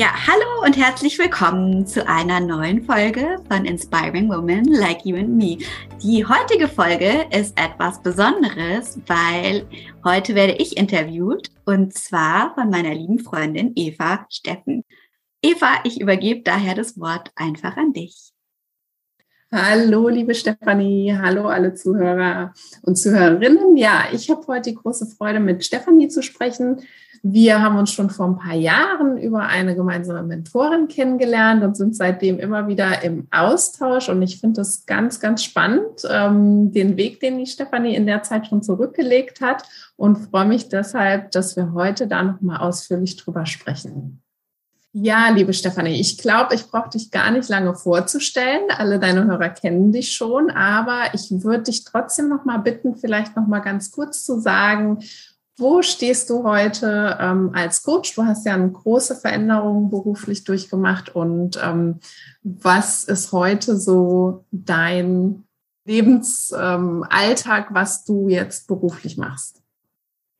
Ja, hallo und herzlich willkommen zu einer neuen Folge von Inspiring Women Like You and Me. Die heutige Folge ist etwas Besonderes, weil heute werde ich interviewt und zwar von meiner lieben Freundin Eva Steffen. Eva, ich übergebe daher das Wort einfach an dich. Hallo, liebe Stefanie. Hallo, alle Zuhörer und Zuhörerinnen. Ja, ich habe heute die große Freude, mit Stefanie zu sprechen. Wir haben uns schon vor ein paar Jahren über eine gemeinsame Mentorin kennengelernt und sind seitdem immer wieder im Austausch. Und ich finde es ganz, ganz spannend, ähm, den Weg, den die Stefanie in der Zeit schon zurückgelegt hat und freue mich deshalb, dass wir heute da nochmal ausführlich drüber sprechen. Ja, liebe Stefanie, ich glaube, ich brauche dich gar nicht lange vorzustellen. Alle deine Hörer kennen dich schon, aber ich würde dich trotzdem noch mal bitten, vielleicht noch mal ganz kurz zu sagen, wo stehst du heute ähm, als Coach? Du hast ja eine große Veränderung beruflich durchgemacht und ähm, was ist heute so dein Lebensalltag, ähm, was du jetzt beruflich machst?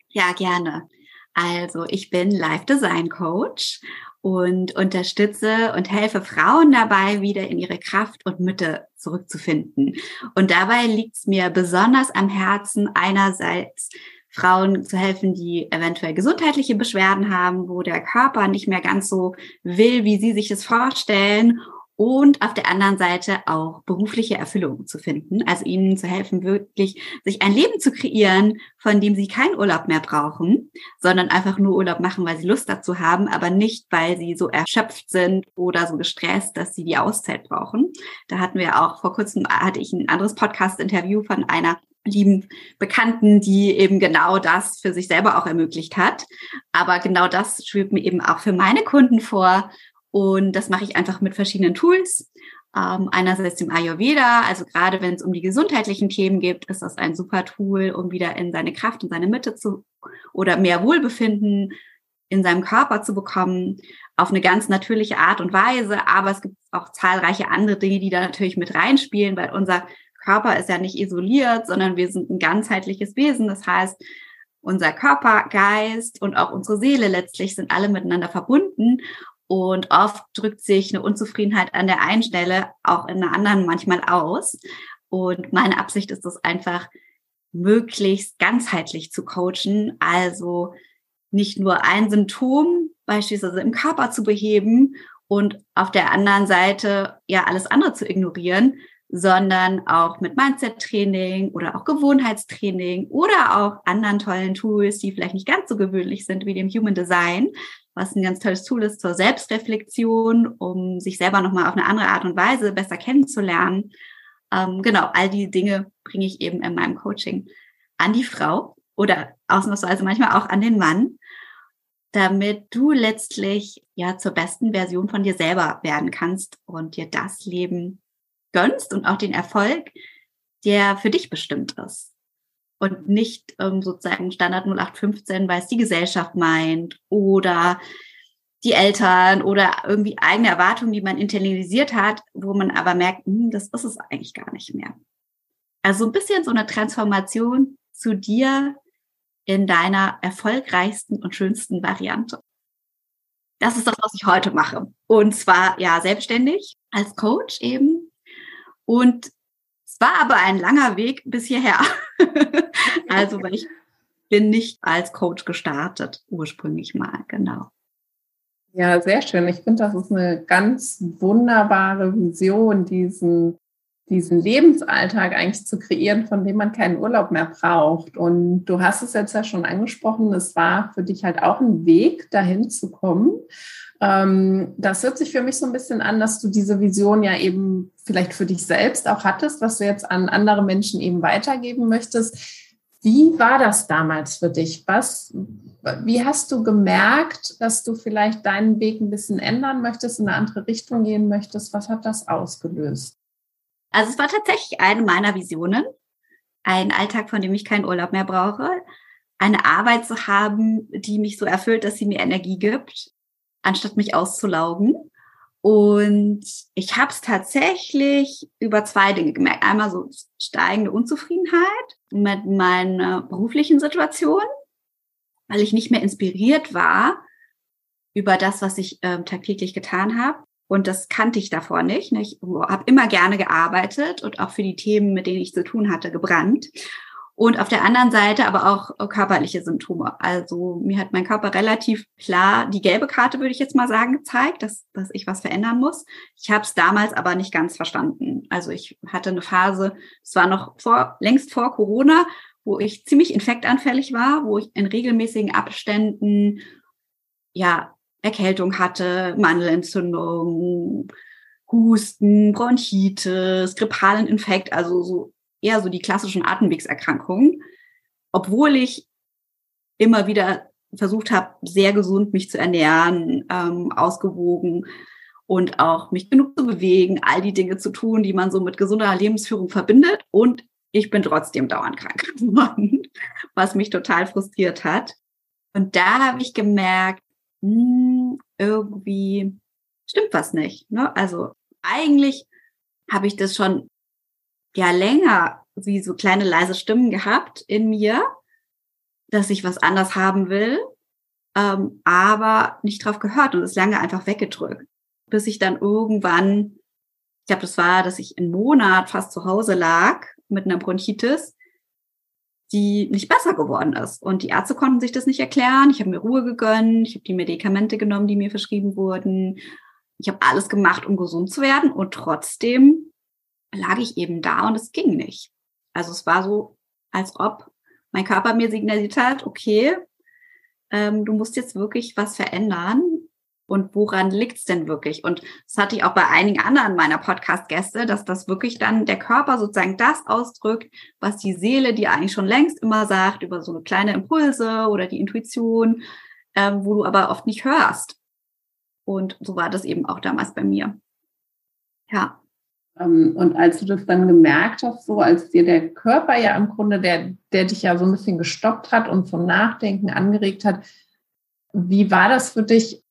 Ja, gerne. Also ich bin Life Design Coach und unterstütze und helfe Frauen dabei, wieder in ihre Kraft und Mitte zurückzufinden. Und dabei liegt es mir besonders am Herzen, einerseits Frauen zu helfen, die eventuell gesundheitliche Beschwerden haben, wo der Körper nicht mehr ganz so will, wie sie sich das vorstellen und auf der anderen Seite auch berufliche Erfüllung zu finden, also ihnen zu helfen, wirklich sich ein Leben zu kreieren, von dem sie keinen Urlaub mehr brauchen, sondern einfach nur Urlaub machen, weil sie Lust dazu haben, aber nicht, weil sie so erschöpft sind oder so gestresst, dass sie die Auszeit brauchen. Da hatten wir auch vor kurzem, hatte ich ein anderes Podcast-Interview von einer lieben Bekannten, die eben genau das für sich selber auch ermöglicht hat. Aber genau das schwebt mir eben auch für meine Kunden vor. Und das mache ich einfach mit verschiedenen Tools. Ähm, einerseits dem Ayurveda, also gerade wenn es um die gesundheitlichen Themen geht, ist das ein super Tool, um wieder in seine Kraft und seine Mitte zu oder mehr Wohlbefinden in seinem Körper zu bekommen, auf eine ganz natürliche Art und Weise. Aber es gibt auch zahlreiche andere Dinge, die da natürlich mit reinspielen, weil unser Körper ist ja nicht isoliert, sondern wir sind ein ganzheitliches Wesen. Das heißt, unser Körper, Geist und auch unsere Seele letztlich sind alle miteinander verbunden. Und oft drückt sich eine Unzufriedenheit an der einen Stelle auch in der anderen manchmal aus. Und meine Absicht ist es einfach, möglichst ganzheitlich zu coachen. Also nicht nur ein Symptom beispielsweise im Körper zu beheben und auf der anderen Seite ja alles andere zu ignorieren, sondern auch mit Mindset-Training oder auch Gewohnheitstraining oder auch anderen tollen Tools, die vielleicht nicht ganz so gewöhnlich sind wie dem Human Design, was ein ganz tolles Tool ist zur Selbstreflexion, um sich selber nochmal auf eine andere Art und Weise besser kennenzulernen. Ähm, genau, all die Dinge bringe ich eben in meinem Coaching an die Frau oder ausnahmsweise manchmal auch an den Mann, damit du letztlich ja zur besten Version von dir selber werden kannst und dir das Leben gönnst und auch den Erfolg, der für dich bestimmt ist. Und nicht ähm, sozusagen Standard 0815, weil es die Gesellschaft meint oder die Eltern oder irgendwie eigene Erwartungen, die man internalisiert hat, wo man aber merkt, hm, das ist es eigentlich gar nicht mehr. Also ein bisschen so eine Transformation zu dir in deiner erfolgreichsten und schönsten Variante. Das ist das, was ich heute mache. Und zwar ja selbstständig als Coach eben und es war aber ein langer Weg bis hierher. also, weil ich bin nicht als Coach gestartet, ursprünglich mal, genau. Ja, sehr schön. Ich finde, das ist eine ganz wunderbare Vision, diesen, diesen Lebensalltag eigentlich zu kreieren, von dem man keinen Urlaub mehr braucht. Und du hast es jetzt ja schon angesprochen, es war für dich halt auch ein Weg, dahin zu kommen. Ähm, das hört sich für mich so ein bisschen an, dass du diese Vision ja eben vielleicht für dich selbst auch hattest, was du jetzt an andere Menschen eben weitergeben möchtest. Wie war das damals für dich? Was, wie hast du gemerkt, dass du vielleicht deinen Weg ein bisschen ändern möchtest, in eine andere Richtung gehen möchtest? Was hat das ausgelöst? Also es war tatsächlich eine meiner Visionen, ein Alltag, von dem ich keinen Urlaub mehr brauche, eine Arbeit zu haben, die mich so erfüllt, dass sie mir Energie gibt, anstatt mich auszulaugen. Und ich habe es tatsächlich über zwei Dinge gemerkt. Einmal so steigende Unzufriedenheit mit meiner beruflichen Situation, weil ich nicht mehr inspiriert war über das, was ich äh, tagtäglich getan habe. Und das kannte ich davor nicht. Ich habe immer gerne gearbeitet und auch für die Themen, mit denen ich zu tun hatte, gebrannt. Und auf der anderen Seite aber auch körperliche Symptome. Also mir hat mein Körper relativ klar die gelbe Karte, würde ich jetzt mal sagen, gezeigt, dass, dass ich was verändern muss. Ich habe es damals aber nicht ganz verstanden. Also ich hatte eine Phase, es war noch vor, längst vor Corona, wo ich ziemlich infektanfällig war, wo ich in regelmäßigen Abständen ja Erkältung hatte, Mandelentzündung, Husten, Bronchitis, grippalen Infekt, also so eher so die klassischen Atemwegserkrankungen, obwohl ich immer wieder versucht habe, sehr gesund mich zu ernähren, ähm, ausgewogen und auch mich genug zu bewegen, all die Dinge zu tun, die man so mit gesunder Lebensführung verbindet. Und ich bin trotzdem dauernd krank geworden, was mich total frustriert hat. Und da habe ich gemerkt, hm, irgendwie stimmt was nicht. Ne? Also eigentlich habe ich das schon ja länger wie so kleine leise Stimmen gehabt in mir, dass ich was anders haben will, ähm, aber nicht drauf gehört und es lange einfach weggedrückt, bis ich dann irgendwann, ich glaube, das war, dass ich einen Monat fast zu Hause lag mit einer Bronchitis, die nicht besser geworden ist. Und die Ärzte konnten sich das nicht erklären. Ich habe mir Ruhe gegönnt, ich habe die Medikamente genommen, die mir verschrieben wurden. Ich habe alles gemacht, um gesund zu werden und trotzdem lag ich eben da und es ging nicht. Also es war so, als ob mein Körper mir signalisiert hat, okay, ähm, du musst jetzt wirklich was verändern. Und woran liegt's denn wirklich? Und das hatte ich auch bei einigen anderen meiner Podcast-Gäste, dass das wirklich dann der Körper sozusagen das ausdrückt, was die Seele dir eigentlich schon längst immer sagt, über so kleine Impulse oder die Intuition, ähm, wo du aber oft nicht hörst. Und so war das eben auch damals bei mir. Ja. Ähm, und als du das dann gemerkt hast, so als dir der Körper ja im Grunde, der, der dich ja so ein bisschen gestoppt hat und zum Nachdenken angeregt hat, wie war das für dich?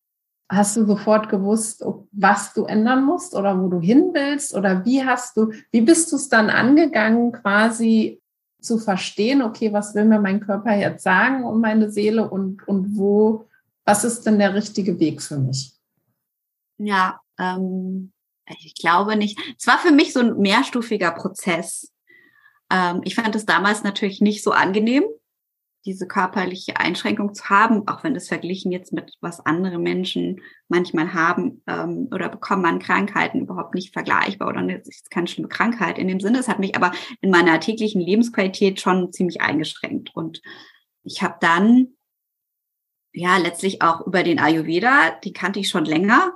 Hast du sofort gewusst, was du ändern musst oder wo du hin willst? Oder wie hast du, wie bist du es dann angegangen, quasi zu verstehen, okay, was will mir mein Körper jetzt sagen und meine Seele und, und wo, was ist denn der richtige Weg für mich? Ja, ähm, ich glaube nicht. Es war für mich so ein mehrstufiger Prozess. Ähm, ich fand es damals natürlich nicht so angenehm, diese körperliche Einschränkung zu haben, auch wenn das verglichen jetzt mit was andere Menschen manchmal haben ähm, oder bekommen an Krankheiten überhaupt nicht vergleichbar oder es ist keine schlimme Krankheit in dem Sinne. Es hat mich aber in meiner täglichen Lebensqualität schon ziemlich eingeschränkt und ich habe dann ja letztlich auch über den Ayurveda, die kannte ich schon länger,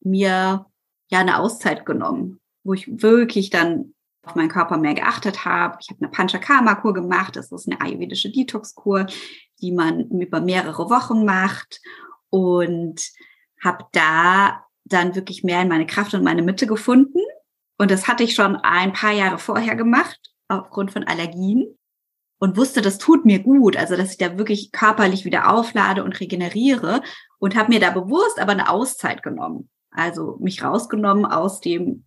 mir ja eine Auszeit genommen, wo ich wirklich dann auf meinen Körper mehr geachtet habe. Ich habe eine Panchakarma-Kur gemacht. Das ist eine ayurvedische Detox-Kur, die man über mehrere Wochen macht und habe da dann wirklich mehr in meine Kraft und meine Mitte gefunden. Und das hatte ich schon ein paar Jahre vorher gemacht, aufgrund von Allergien. Und wusste, das tut mir gut, also dass ich da wirklich körperlich wieder auflade und regeneriere. Und habe mir da bewusst aber eine Auszeit genommen. Also mich rausgenommen aus dem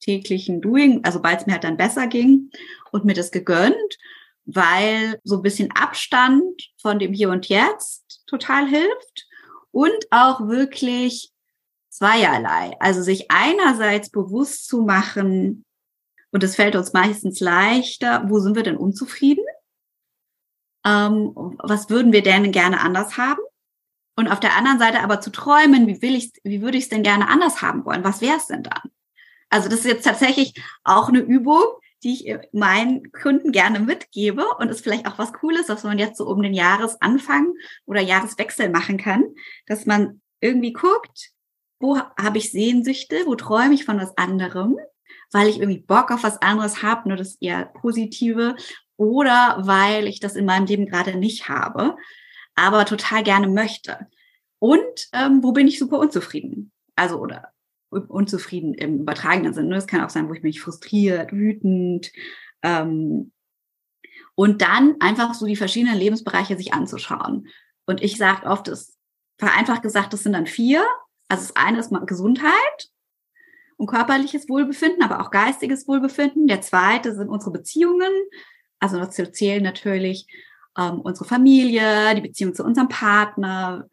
täglichen Doing, also weil es mir halt dann besser ging und mir das gegönnt, weil so ein bisschen Abstand von dem Hier und Jetzt total hilft und auch wirklich zweierlei. Also sich einerseits bewusst zu machen, und es fällt uns meistens leichter, wo sind wir denn unzufrieden? Ähm, was würden wir denn gerne anders haben? Und auf der anderen Seite aber zu träumen, wie will ich, wie würde ich es denn gerne anders haben wollen? Was wäre es denn dann? Also das ist jetzt tatsächlich auch eine Übung, die ich meinen Kunden gerne mitgebe und ist vielleicht auch was Cooles, was man jetzt so um den Jahresanfang oder Jahreswechsel machen kann, dass man irgendwie guckt, wo habe ich Sehnsüchte, wo träume ich von was anderem, weil ich irgendwie Bock auf was anderes habe, nur das eher positive, oder weil ich das in meinem Leben gerade nicht habe, aber total gerne möchte. Und ähm, wo bin ich super unzufrieden? Also oder unzufrieden im übertragenen Sinne. Es kann auch sein, wo ich mich frustriert, wütend. Ähm, und dann einfach so die verschiedenen Lebensbereiche sich anzuschauen. Und ich sage oft, das vereinfacht gesagt, das sind dann vier. Also das eine ist Gesundheit und körperliches Wohlbefinden, aber auch geistiges Wohlbefinden. Der zweite sind unsere Beziehungen. Also dazu zählen natürlich ähm, unsere Familie, die Beziehung zu unserem Partner,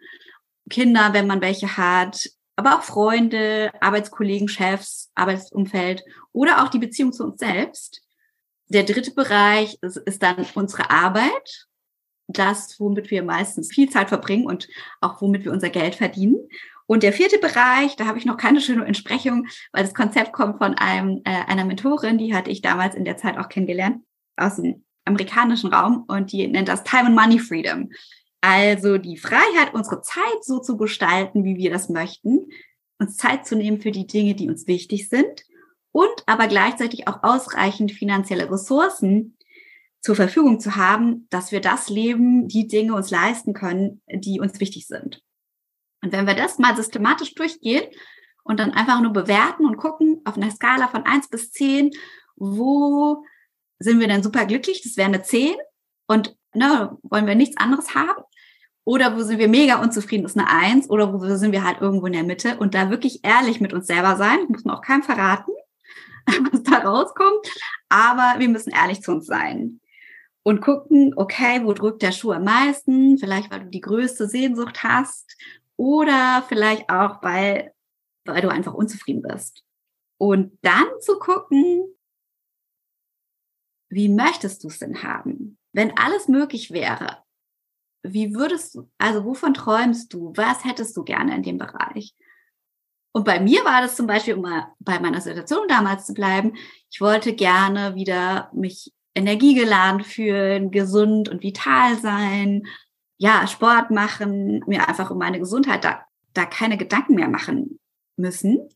Kinder, wenn man welche hat, aber auch Freunde, Arbeitskollegen, Chefs, Arbeitsumfeld oder auch die Beziehung zu uns selbst. Der dritte Bereich ist, ist dann unsere Arbeit, das, womit wir meistens viel Zeit verbringen und auch womit wir unser Geld verdienen. Und der vierte Bereich, da habe ich noch keine schöne Entsprechung, weil das Konzept kommt von einem, äh, einer Mentorin, die hatte ich damals in der Zeit auch kennengelernt, aus dem amerikanischen Raum und die nennt das Time and Money Freedom. Also die Freiheit, unsere Zeit so zu gestalten, wie wir das möchten, uns Zeit zu nehmen für die Dinge, die uns wichtig sind und aber gleichzeitig auch ausreichend finanzielle Ressourcen zur Verfügung zu haben, dass wir das Leben, die Dinge uns leisten können, die uns wichtig sind. Und wenn wir das mal systematisch durchgehen und dann einfach nur bewerten und gucken auf einer Skala von eins bis zehn, wo sind wir denn super glücklich? Das wäre eine zehn. Und ne, wollen wir nichts anderes haben? Oder wo sind wir mega unzufrieden, ist eine Eins. Oder wo sind wir halt irgendwo in der Mitte und da wirklich ehrlich mit uns selber sein. muss man auch keinem verraten, was da rauskommt. Aber wir müssen ehrlich zu uns sein. Und gucken, okay, wo drückt der Schuh am meisten? Vielleicht, weil du die größte Sehnsucht hast. Oder vielleicht auch, weil, weil du einfach unzufrieden bist. Und dann zu gucken, wie möchtest du es denn haben? Wenn alles möglich wäre, wie würdest du, also wovon träumst du? Was hättest du gerne in dem Bereich? Und bei mir war das zum Beispiel, um mal bei meiner Situation damals zu bleiben, ich wollte gerne wieder mich energiegeladen fühlen, gesund und vital sein, ja, Sport machen, mir einfach um meine Gesundheit da, da keine Gedanken mehr machen müssen.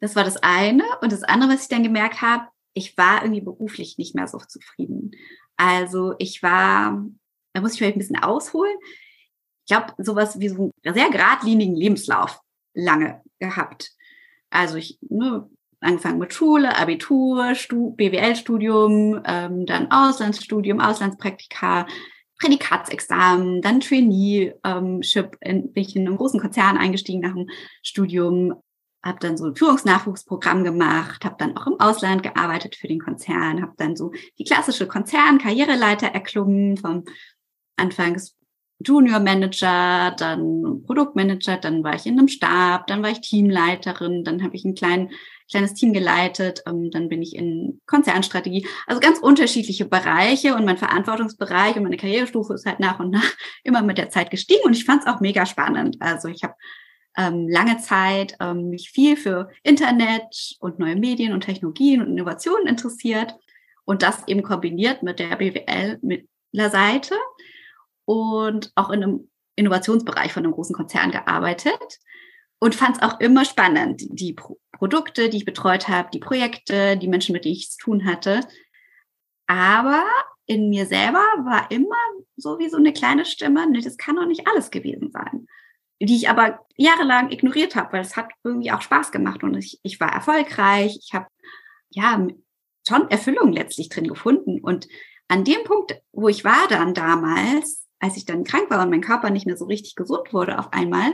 Das war das eine. Und das andere, was ich dann gemerkt habe, ich war irgendwie beruflich nicht mehr so zufrieden. Also ich war da muss ich vielleicht ein bisschen ausholen. Ich habe sowas wie so einen sehr geradlinigen Lebenslauf lange gehabt. Also ich ne, angefangen mit Schule, Abitur, BWL-Studium, ähm, dann Auslandsstudium, Auslandspraktika, Prädikatsexamen, dann Traineeship, bin ich in einem großen Konzern eingestiegen nach dem Studium, habe dann so ein Führungsnachwuchsprogramm gemacht, habe dann auch im Ausland gearbeitet für den Konzern, habe dann so die klassische Konzern-Karriereleiter erklommen vom anfangs Junior Manager, dann Produktmanager, dann war ich in einem Stab, dann war ich Teamleiterin, dann habe ich ein klein, kleines Team geleitet, ähm, dann bin ich in Konzernstrategie. Also ganz unterschiedliche Bereiche und mein Verantwortungsbereich und meine Karrierestufe ist halt nach und nach immer mit der Zeit gestiegen und ich fand es auch mega spannend. Also ich habe ähm, lange Zeit ähm, mich viel für Internet und neue Medien und Technologien und Innovationen interessiert und das eben kombiniert mit der BWL mit Seite und auch in einem Innovationsbereich von einem großen Konzern gearbeitet und fand es auch immer spannend, die Pro Produkte, die ich betreut habe, die Projekte, die Menschen, mit denen ich es tun hatte. Aber in mir selber war immer so wie so eine kleine Stimme, nee, das kann doch nicht alles gewesen sein. Die ich aber jahrelang ignoriert habe, weil es hat irgendwie auch Spaß gemacht und ich, ich war erfolgreich. Ich habe ja schon Erfüllung letztlich drin gefunden. Und an dem Punkt, wo ich war dann damals, als ich dann krank war und mein Körper nicht mehr so richtig gesund wurde auf einmal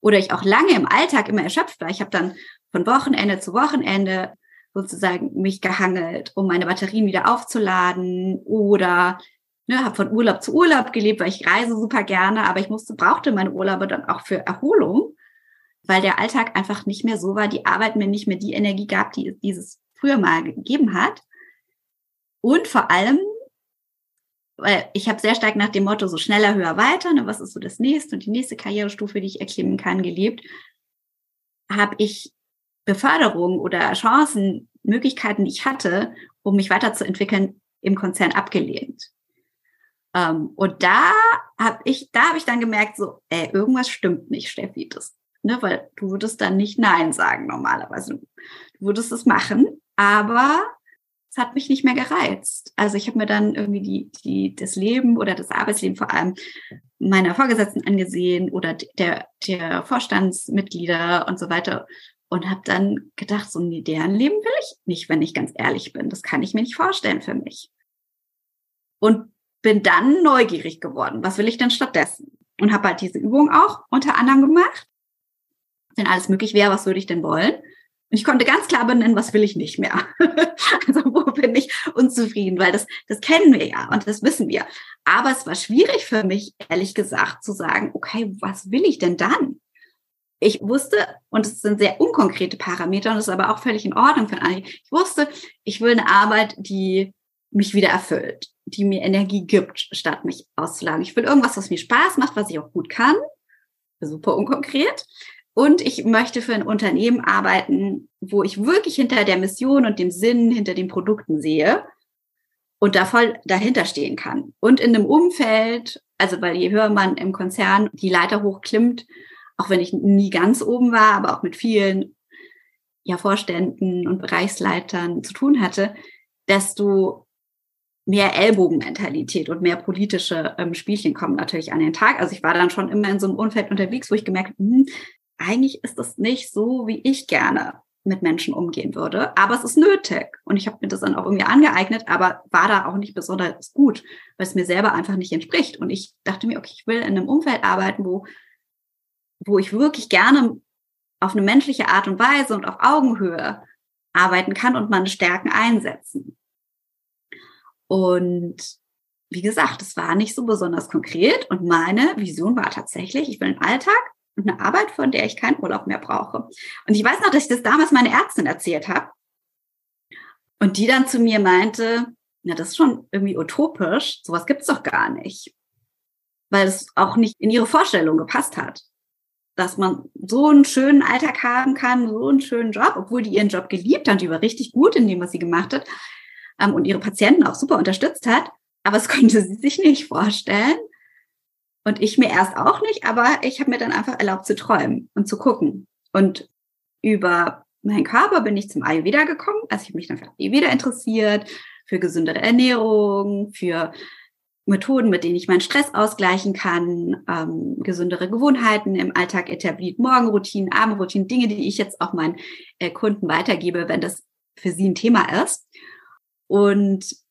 oder ich auch lange im Alltag immer erschöpft war, ich habe dann von Wochenende zu Wochenende sozusagen mich gehangelt, um meine Batterien wieder aufzuladen oder ne, habe von Urlaub zu Urlaub gelebt, weil ich reise super gerne, aber ich musste brauchte meine Urlaube dann auch für Erholung, weil der Alltag einfach nicht mehr so war, die Arbeit mir nicht mehr die Energie gab, die dieses früher mal gegeben hat. Und vor allem weil ich habe sehr stark nach dem Motto so schneller, höher, weiter, ne, was ist so das nächste und die nächste Karrierestufe, die ich erklimmen kann, gelebt, habe ich Beförderung oder Chancen, Möglichkeiten, die ich hatte, um mich weiterzuentwickeln, im Konzern abgelehnt. Ähm, und da habe ich, da habe ich dann gemerkt, so, ey, irgendwas stimmt nicht, Steffi, das, ne, weil du würdest dann nicht Nein sagen normalerweise. Du würdest es machen, aber es hat mich nicht mehr gereizt. Also ich habe mir dann irgendwie die, die, das Leben oder das Arbeitsleben vor allem meiner Vorgesetzten angesehen oder der, der Vorstandsmitglieder und so weiter und habe dann gedacht, so nee, deren Leben will ich nicht, wenn ich ganz ehrlich bin. Das kann ich mir nicht vorstellen für mich. Und bin dann neugierig geworden. Was will ich denn stattdessen? Und habe halt diese Übung auch unter anderem gemacht. Wenn alles möglich wäre, was würde ich denn wollen? Und ich konnte ganz klar benennen, was will ich nicht mehr. also wo bin ich unzufrieden, weil das, das kennen wir ja und das wissen wir. Aber es war schwierig für mich, ehrlich gesagt, zu sagen, okay, was will ich denn dann? Ich wusste, und es sind sehr unkonkrete Parameter und das ist aber auch völlig in Ordnung für alle. Ich wusste, ich will eine Arbeit, die mich wieder erfüllt, die mir Energie gibt, statt mich auszulagen. Ich will irgendwas, was mir Spaß macht, was ich auch gut kann. Super unkonkret. Und ich möchte für ein Unternehmen arbeiten, wo ich wirklich hinter der Mission und dem Sinn, hinter den Produkten sehe und da voll dahinter stehen kann. Und in einem Umfeld, also weil je höher man im Konzern die Leiter hochklimmt, auch wenn ich nie ganz oben war, aber auch mit vielen ja, Vorständen und Bereichsleitern zu tun hatte, desto mehr Ellbogenmentalität und mehr politische ähm, Spielchen kommen natürlich an den Tag. Also ich war dann schon immer in so einem Umfeld unterwegs, wo ich gemerkt habe, hm, eigentlich ist das nicht so, wie ich gerne mit Menschen umgehen würde, aber es ist nötig. Und ich habe mir das dann auch irgendwie angeeignet, aber war da auch nicht besonders gut, weil es mir selber einfach nicht entspricht. Und ich dachte mir, okay, ich will in einem Umfeld arbeiten, wo, wo ich wirklich gerne auf eine menschliche Art und Weise und auf Augenhöhe arbeiten kann und meine Stärken einsetzen. Und wie gesagt, es war nicht so besonders konkret und meine Vision war tatsächlich, ich will einen Alltag, und eine Arbeit, von der ich keinen Urlaub mehr brauche. Und ich weiß noch, dass ich das damals meine Ärztin erzählt habe. Und die dann zu mir meinte, na, das ist schon irgendwie utopisch, sowas gibt's doch gar nicht, weil es auch nicht in ihre Vorstellung gepasst hat, dass man so einen schönen Alltag haben kann, so einen schönen Job, obwohl die ihren Job geliebt hat, die war richtig gut in dem, was sie gemacht hat ähm, und ihre Patienten auch super unterstützt hat, aber es konnte sie sich nicht vorstellen, und ich mir erst auch nicht, aber ich habe mir dann einfach erlaubt zu träumen und zu gucken. Und über meinen Körper bin ich zum Ayurveda gekommen. Also ich habe mich dann für Ayurveda interessiert, für gesündere Ernährung, für Methoden, mit denen ich meinen Stress ausgleichen kann, ähm, gesündere Gewohnheiten im Alltag etabliert, Morgenroutinen, Abendroutinen, Dinge, die ich jetzt auch meinen äh, Kunden weitergebe, wenn das für sie ein Thema ist. Und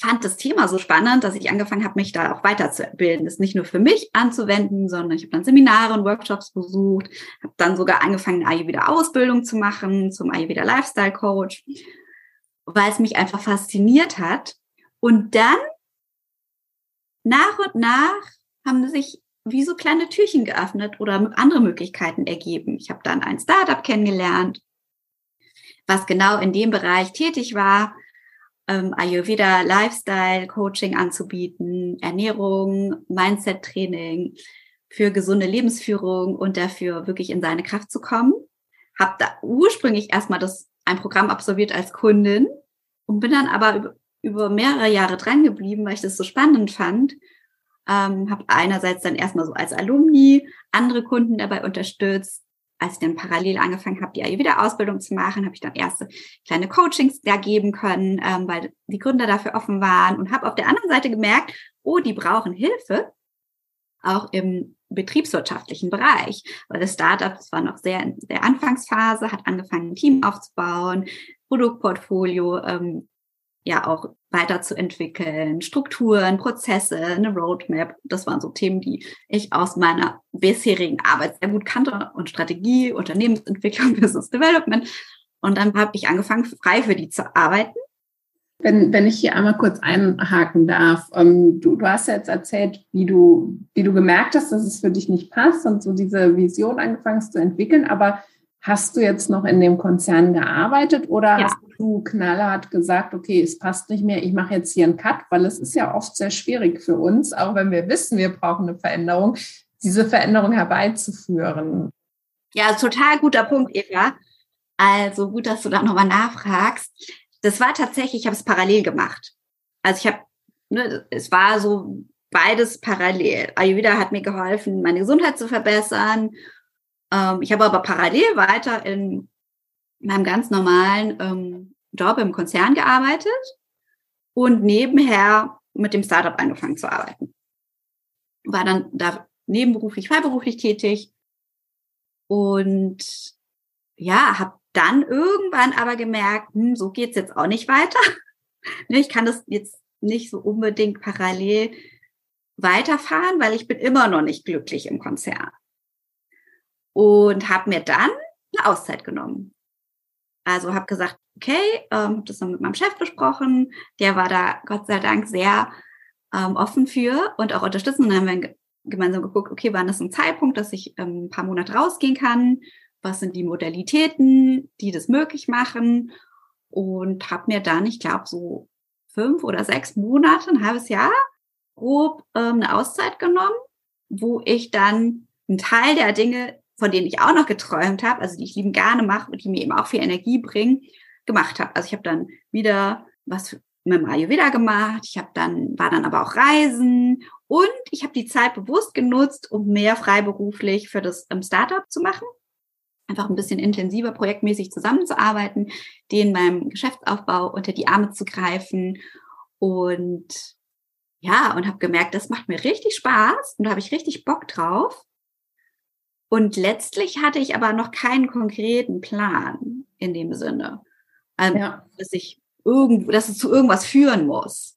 fand das Thema so spannend, dass ich angefangen habe, mich da auch weiterzubilden. Das nicht nur für mich anzuwenden, sondern ich habe dann Seminare und Workshops besucht, habe dann sogar angefangen, eine Ayurveda Ausbildung zu machen zum Ayurveda Lifestyle Coach, weil es mich einfach fasziniert hat. Und dann nach und nach haben sich wie so kleine Türchen geöffnet oder andere Möglichkeiten ergeben. Ich habe dann ein Startup kennengelernt, was genau in dem Bereich tätig war ähm, Ayurveda Lifestyle Coaching anzubieten, Ernährung, Mindset Training für gesunde Lebensführung und dafür wirklich in seine Kraft zu kommen. Habe da ursprünglich erstmal das ein Programm absolviert als Kundin und bin dann aber über, über mehrere Jahre dran geblieben, weil ich das so spannend fand. Ähm, habe einerseits dann erstmal so als Alumni andere Kunden dabei unterstützt, als ich dann parallel angefangen habe, die Ayurveda-Ausbildung zu machen, habe ich dann erste kleine Coachings da geben können, ähm, weil die Gründer dafür offen waren und habe auf der anderen Seite gemerkt, oh, die brauchen Hilfe, auch im betriebswirtschaftlichen Bereich, weil das Startup, das war noch sehr in der Anfangsphase, hat angefangen, ein Team aufzubauen, Produktportfolio ähm, ja auch weiterzuentwickeln, Strukturen, Prozesse, eine Roadmap. Das waren so Themen, die ich aus meiner bisherigen Arbeit sehr gut kannte und Strategie, Unternehmensentwicklung, Business Development. Und dann habe ich angefangen, frei für die zu arbeiten. Wenn, wenn ich hier einmal kurz einhaken darf, ähm, du, du hast ja jetzt erzählt, wie du, wie du gemerkt hast, dass es für dich nicht passt und so diese Vision angefangen zu entwickeln, aber hast du jetzt noch in dem Konzern gearbeitet oder ja. hast du knallhart gesagt, okay, es passt nicht mehr, ich mache jetzt hier einen Cut, weil es ist ja oft sehr schwierig für uns, auch wenn wir wissen, wir brauchen eine Veränderung, diese Veränderung herbeizuführen. Ja, total guter Punkt, Eva. Also gut, dass du da nochmal nachfragst. Das war tatsächlich, ich habe es parallel gemacht. Also ich habe, ne, es war so beides parallel. Ayurveda hat mir geholfen, meine Gesundheit zu verbessern. Ähm, ich habe aber parallel weiter in meinem ganz normalen ähm, Job im Konzern gearbeitet und nebenher mit dem Startup angefangen zu arbeiten. War dann da nebenberuflich, freiberuflich tätig und ja, habe dann irgendwann aber gemerkt, hm, so geht's jetzt auch nicht weiter. Ne, ich kann das jetzt nicht so unbedingt parallel weiterfahren, weil ich bin immer noch nicht glücklich im Konzern. Und habe mir dann eine Auszeit genommen. Also habe gesagt, okay, ähm, das dann mit meinem Chef besprochen. Der war da Gott sei Dank sehr ähm, offen für und auch unterstützen. Und dann haben wir gemeinsam geguckt, okay, wann ist ein Zeitpunkt, dass ich ähm, ein paar Monate rausgehen kann? Was sind die Modalitäten, die das möglich machen? Und habe mir dann, ich glaube, so fünf oder sechs Monate, ein halbes Jahr, grob ähm, eine Auszeit genommen, wo ich dann einen Teil der Dinge von denen ich auch noch geträumt habe, also die ich lieben gerne mache und die mir eben auch viel Energie bringen, gemacht habe. Also ich habe dann wieder was mit dem Ayurveda gemacht, ich habe dann war dann aber auch Reisen und ich habe die Zeit bewusst genutzt, um mehr freiberuflich für das ähm, Startup zu machen. Einfach ein bisschen intensiver projektmäßig zusammenzuarbeiten, denen beim Geschäftsaufbau unter die Arme zu greifen und ja, und habe gemerkt, das macht mir richtig Spaß und da habe ich richtig Bock drauf. Und letztlich hatte ich aber noch keinen konkreten Plan in dem Sinne, ähm, ja. dass ich irgendwo, dass es zu irgendwas führen muss.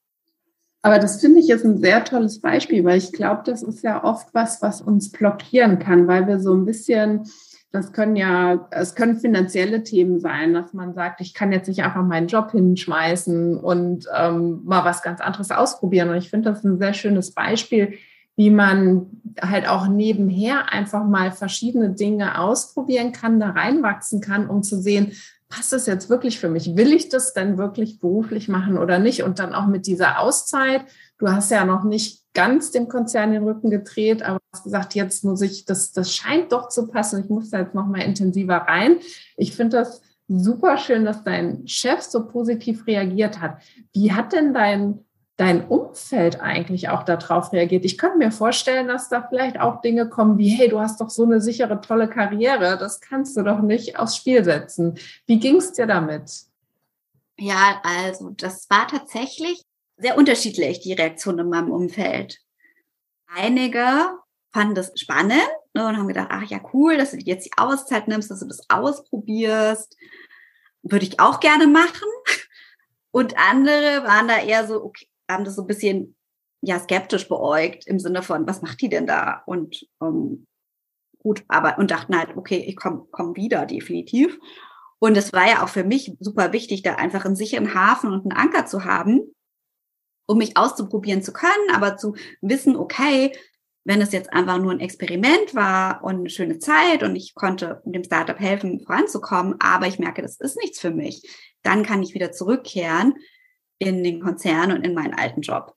Aber das finde ich jetzt ein sehr tolles Beispiel, weil ich glaube, das ist ja oft was, was uns blockieren kann, weil wir so ein bisschen, das können ja, es können finanzielle Themen sein, dass man sagt, ich kann jetzt nicht einfach meinen Job hinschmeißen und ähm, mal was ganz anderes ausprobieren. Und ich finde das ein sehr schönes Beispiel, wie man halt auch nebenher einfach mal verschiedene Dinge ausprobieren kann, da reinwachsen kann, um zu sehen, passt das jetzt wirklich für mich? Will ich das denn wirklich beruflich machen oder nicht? Und dann auch mit dieser Auszeit. Du hast ja noch nicht ganz dem Konzern den Rücken gedreht, aber hast gesagt, jetzt muss ich, das, das scheint doch zu passen. Ich muss da jetzt noch mal intensiver rein. Ich finde das super schön, dass dein Chef so positiv reagiert hat. Wie hat denn dein dein Umfeld eigentlich auch darauf reagiert. Ich könnte mir vorstellen, dass da vielleicht auch Dinge kommen wie, hey, du hast doch so eine sichere, tolle Karriere, das kannst du doch nicht aufs Spiel setzen. Wie ging es dir damit? Ja, also das war tatsächlich sehr unterschiedlich, die Reaktion in meinem Umfeld. Einige fanden das spannend ne, und haben gedacht, ach ja, cool, dass du jetzt die Auszeit nimmst, dass du das ausprobierst. Würde ich auch gerne machen. Und andere waren da eher so, okay, haben das so ein bisschen ja skeptisch beäugt im Sinne von, was macht die denn da? Und ähm, gut, aber und dachten halt, okay, ich komme komm wieder, definitiv. Und es war ja auch für mich super wichtig, da einfach einen sicheren Hafen und einen Anker zu haben, um mich auszuprobieren zu können, aber zu wissen, okay, wenn es jetzt einfach nur ein Experiment war und eine schöne Zeit und ich konnte dem Startup helfen, voranzukommen, aber ich merke, das ist nichts für mich, dann kann ich wieder zurückkehren in den Konzern und in meinen alten Job.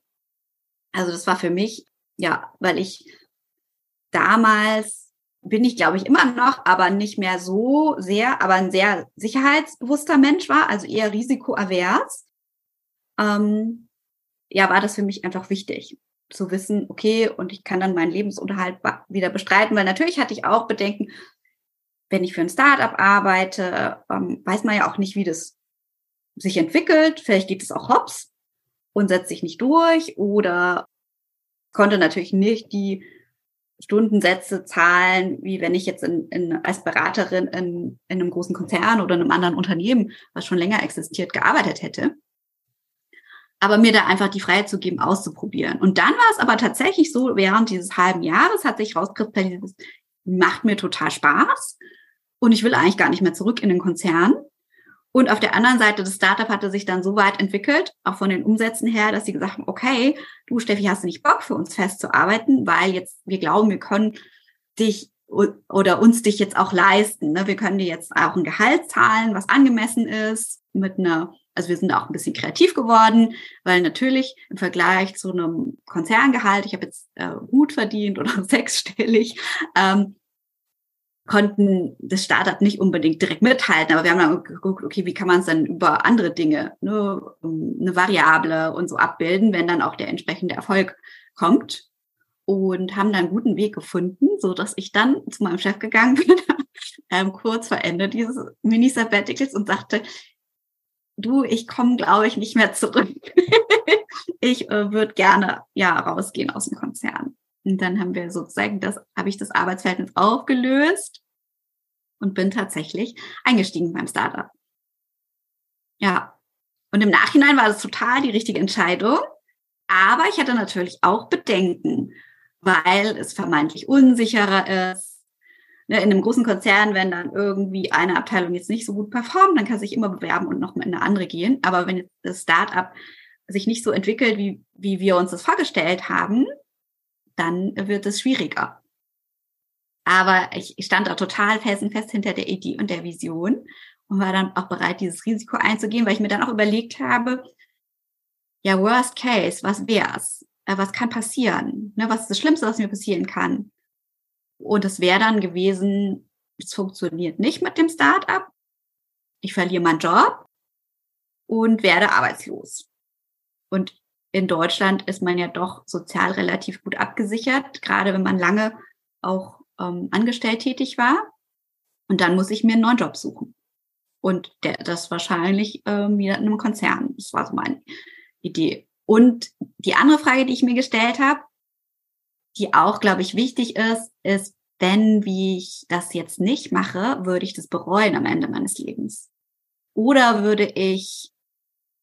Also das war für mich, ja, weil ich damals bin ich, glaube ich, immer noch, aber nicht mehr so sehr, aber ein sehr sicherheitsbewusster Mensch war, also eher risikoavers. Ähm, ja, war das für mich einfach wichtig zu wissen, okay, und ich kann dann meinen Lebensunterhalt wieder bestreiten, weil natürlich hatte ich auch Bedenken, wenn ich für ein Startup arbeite, ähm, weiß man ja auch nicht, wie das sich entwickelt, vielleicht geht es auch hops und setzt sich nicht durch oder konnte natürlich nicht die Stundensätze zahlen, wie wenn ich jetzt in, in, als Beraterin in, in einem großen Konzern oder einem anderen Unternehmen, was schon länger existiert, gearbeitet hätte. Aber mir da einfach die Freiheit zu geben, auszuprobieren. Und dann war es aber tatsächlich so, während dieses halben Jahres hat sich rauskristallisiert, macht mir total Spaß. Und ich will eigentlich gar nicht mehr zurück in den Konzern. Und auf der anderen Seite, das Startup hatte sich dann so weit entwickelt, auch von den Umsätzen her, dass sie gesagt haben, okay, du Steffi, hast du nicht Bock für uns festzuarbeiten, weil jetzt wir glauben, wir können dich oder uns dich jetzt auch leisten. Ne? Wir können dir jetzt auch ein Gehalt zahlen, was angemessen ist, mit einer, also wir sind auch ein bisschen kreativ geworden, weil natürlich im Vergleich zu einem Konzerngehalt, ich habe jetzt äh, gut verdient oder sechsstellig, ähm, konnten das Startup nicht unbedingt direkt mithalten, aber wir haben dann geguckt, okay, wie kann man es dann über andere Dinge, ne, eine Variable und so abbilden, wenn dann auch der entsprechende Erfolg kommt und haben dann einen guten Weg gefunden, so dass ich dann zu meinem Chef gegangen bin, ähm, kurz vor Ende dieses Mini-Sabbaticals und sagte, du, ich komme, glaube ich, nicht mehr zurück. ich äh, würde gerne ja rausgehen aus dem Konzern. Und dann haben wir sozusagen das, habe ich das Arbeitsverhältnis aufgelöst und bin tatsächlich eingestiegen beim Startup. Ja. Und im Nachhinein war das total die richtige Entscheidung. Aber ich hatte natürlich auch Bedenken weil es vermeintlich unsicherer ist. Ne, in einem großen Konzern, wenn dann irgendwie eine Abteilung jetzt nicht so gut performt, dann kann sich immer bewerben und noch in eine andere gehen. Aber wenn das Startup sich nicht so entwickelt, wie, wie wir uns das vorgestellt haben, dann wird es schwieriger. Aber ich stand da total felsenfest hinter der Idee und der Vision und war dann auch bereit, dieses Risiko einzugehen, weil ich mir dann auch überlegt habe, ja, worst case, was wär's? äh, was kann passieren? Ne, was ist das Schlimmste, was mir passieren kann? Und es wäre dann gewesen, es funktioniert nicht mit dem Startup. Ich verliere meinen Job und werde arbeitslos. Und in Deutschland ist man ja doch sozial relativ gut abgesichert, gerade wenn man lange auch ähm, angestellt tätig war. Und dann muss ich mir einen neuen Job suchen. Und der, das wahrscheinlich ähm, wieder in einem Konzern. Das war so meine Idee. Und die andere Frage, die ich mir gestellt habe, die auch, glaube ich, wichtig ist, ist, wenn wie ich das jetzt nicht mache, würde ich das bereuen am Ende meines Lebens? Oder würde ich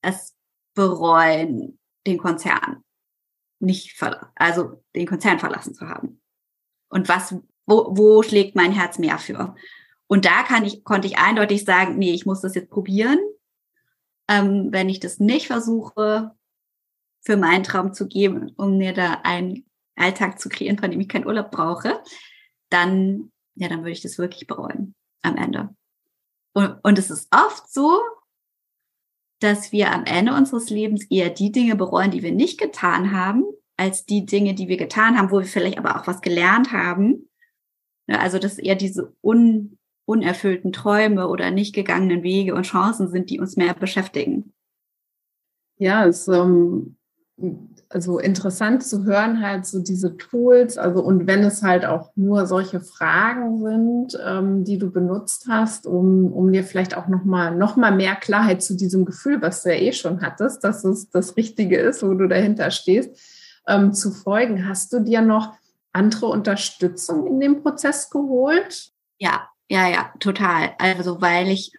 es bereuen, den Konzern nicht, also den Konzern verlassen zu haben? Und was, wo, wo schlägt mein Herz mehr für? Und da kann ich, konnte ich eindeutig sagen, nee, ich muss das jetzt probieren. Ähm, wenn ich das nicht versuche, für meinen Traum zu geben, um mir da einen Alltag zu kreieren, von dem ich keinen Urlaub brauche, dann, ja, dann würde ich das wirklich bereuen am Ende. Und, und es ist oft so, dass wir am Ende unseres Lebens eher die Dinge bereuen, die wir nicht getan haben, als die Dinge, die wir getan haben, wo wir vielleicht aber auch was gelernt haben. Also, dass eher diese un, unerfüllten Träume oder nicht gegangenen Wege und Chancen sind, die uns mehr beschäftigen. Ja, es ähm, also interessant zu hören, halt so diese Tools, also und wenn es halt auch nur solche Fragen sind, ähm, die du benutzt hast, um, um dir vielleicht auch nochmal noch mal mehr Klarheit zu diesem Gefühl, was du ja eh schon hattest, dass es das Richtige ist, wo du dahinter stehst, ähm, zu folgen. Hast du dir noch andere Unterstützung in dem Prozess geholt? Ja, ja, ja, total. Also weil ich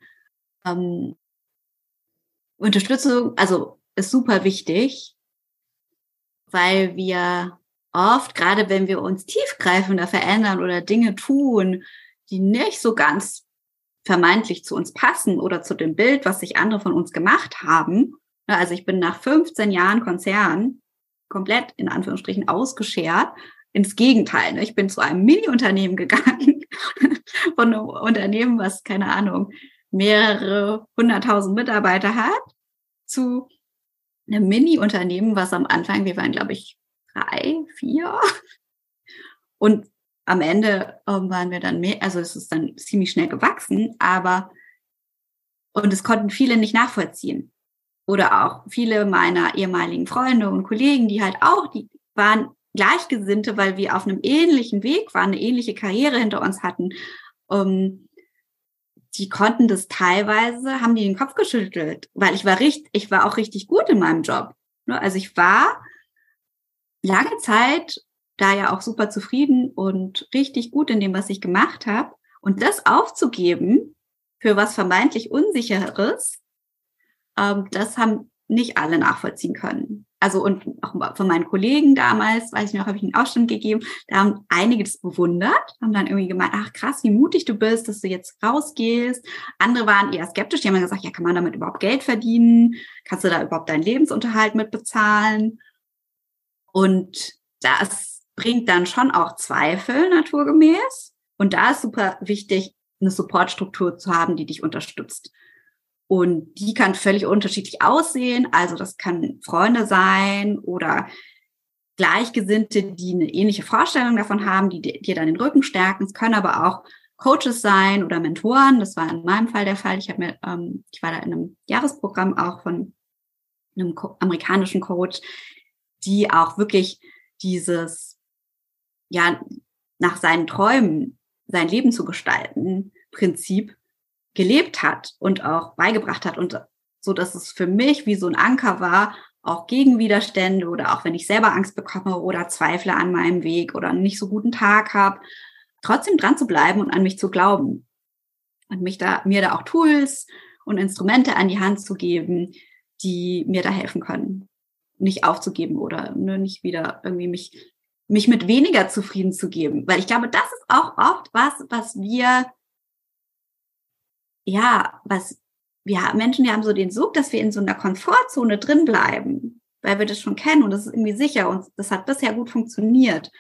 ähm, Unterstützung, also ist super wichtig, weil wir oft, gerade wenn wir uns tiefgreifender verändern oder Dinge tun, die nicht so ganz vermeintlich zu uns passen oder zu dem Bild, was sich andere von uns gemacht haben. Also ich bin nach 15 Jahren Konzern komplett in Anführungsstrichen ausgeschert. Ins Gegenteil, ne? ich bin zu einem Mini-Unternehmen gegangen, von einem Unternehmen, was, keine Ahnung, mehrere hunderttausend Mitarbeiter hat, zu einem Mini-Unternehmen, was am Anfang, wir waren, glaube ich, drei, vier. Und am Ende ähm, waren wir dann mehr, also es ist dann ziemlich schnell gewachsen, aber und es konnten viele nicht nachvollziehen. Oder auch viele meiner ehemaligen Freunde und Kollegen, die halt auch, die waren Gleichgesinnte, weil wir auf einem ähnlichen Weg waren, eine ähnliche Karriere hinter uns hatten. Ähm, die konnten das teilweise, haben die den Kopf geschüttelt, weil ich war richtig, ich war auch richtig gut in meinem Job. Ne? Also ich war lange Zeit da ja auch super zufrieden und richtig gut in dem, was ich gemacht habe. Und das aufzugeben für was vermeintlich Unsicheres, ähm, das haben nicht alle nachvollziehen können also und auch von meinen Kollegen damals, weiß ich noch, habe ich einen Ausstand gegeben, da haben einige das bewundert, haben dann irgendwie gemeint, ach krass, wie mutig du bist, dass du jetzt rausgehst. Andere waren eher skeptisch, die haben gesagt, ja, kann man damit überhaupt Geld verdienen? Kannst du da überhaupt deinen Lebensunterhalt mit bezahlen? Und das bringt dann schon auch Zweifel naturgemäß. Und da ist super wichtig, eine Supportstruktur zu haben, die dich unterstützt. Und die kann völlig unterschiedlich aussehen. Also das kann Freunde sein oder Gleichgesinnte, die eine ähnliche Vorstellung davon haben, die dir dann den Rücken stärken. Es können aber auch Coaches sein oder Mentoren. Das war in meinem Fall der Fall. Ich habe mir, ähm, ich war da in einem Jahresprogramm auch von einem amerikanischen Coach, die auch wirklich dieses, ja, nach seinen Träumen sein Leben zu gestalten, Prinzip gelebt hat und auch beigebracht hat. Und so, dass es für mich wie so ein Anker war, auch gegen Widerstände oder auch wenn ich selber Angst bekomme oder Zweifle an meinem Weg oder einen nicht so guten Tag habe, trotzdem dran zu bleiben und an mich zu glauben. Und mich da mir da auch Tools und Instrumente an die Hand zu geben, die mir da helfen können, nicht aufzugeben oder nur nicht wieder irgendwie mich mich mit weniger zufrieden zu geben, weil ich glaube, das ist auch oft was, was wir ja, was wir haben Menschen, die haben so den Sog, dass wir in so einer Komfortzone drin bleiben, weil wir das schon kennen und das ist irgendwie sicher und das hat bisher gut funktioniert.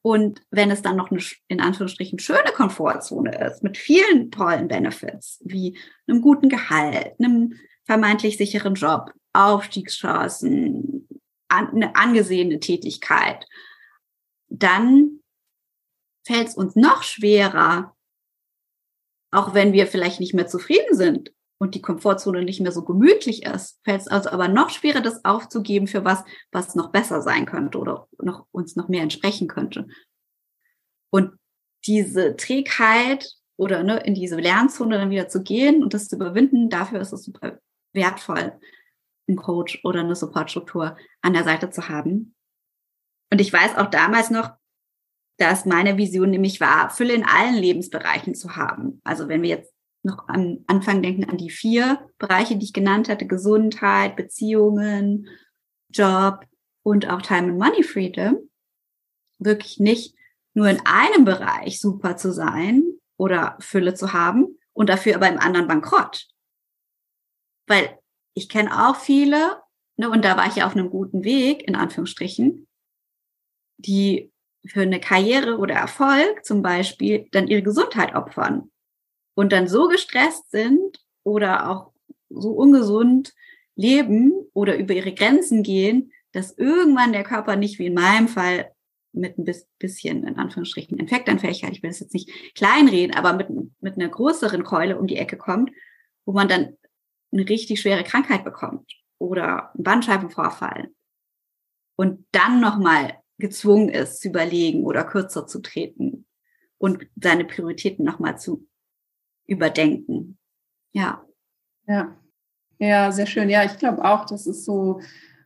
Und wenn es dann noch eine, in Anführungsstrichen, schöne Komfortzone ist, mit vielen tollen Benefits, wie einem guten Gehalt, einem vermeintlich sicheren Job, Aufstiegschancen, an, eine angesehene Tätigkeit, dann fällt es uns noch schwerer, auch wenn wir vielleicht nicht mehr zufrieden sind und die Komfortzone nicht mehr so gemütlich ist, fällt es also aber noch schwerer, das aufzugeben für was, was noch besser sein könnte oder noch, uns noch mehr entsprechen könnte. Und diese Trägheit oder ne, in diese Lernzone dann wieder zu gehen und das zu überwinden, dafür ist es super wertvoll, einen Coach oder eine Supportstruktur an der Seite zu haben. Und ich weiß auch damals noch, dass meine Vision nämlich war, Fülle in allen Lebensbereichen zu haben. Also wenn wir jetzt noch am Anfang denken an die vier Bereiche, die ich genannt hatte, Gesundheit, Beziehungen, Job und auch Time and Money Freedom, wirklich nicht nur in einem Bereich super zu sein oder Fülle zu haben und dafür aber im anderen bankrott. Weil ich kenne auch viele, ne, und da war ich ja auf einem guten Weg, in Anführungsstrichen, die für eine Karriere oder Erfolg zum Beispiel dann ihre Gesundheit opfern und dann so gestresst sind oder auch so ungesund leben oder über ihre Grenzen gehen, dass irgendwann der Körper nicht wie in meinem Fall mit ein bisschen, in Anführungsstrichen, Infektanfähigkeit, ich will das jetzt nicht kleinreden, aber mit, mit einer größeren Keule um die Ecke kommt, wo man dann eine richtig schwere Krankheit bekommt oder einen Bandscheibenvorfall. Und dann nochmal gezwungen ist zu überlegen oder kürzer zu treten und seine Prioritäten nochmal zu überdenken. Ja. Ja. Ja, sehr schön. Ja, ich glaube auch, das ist so,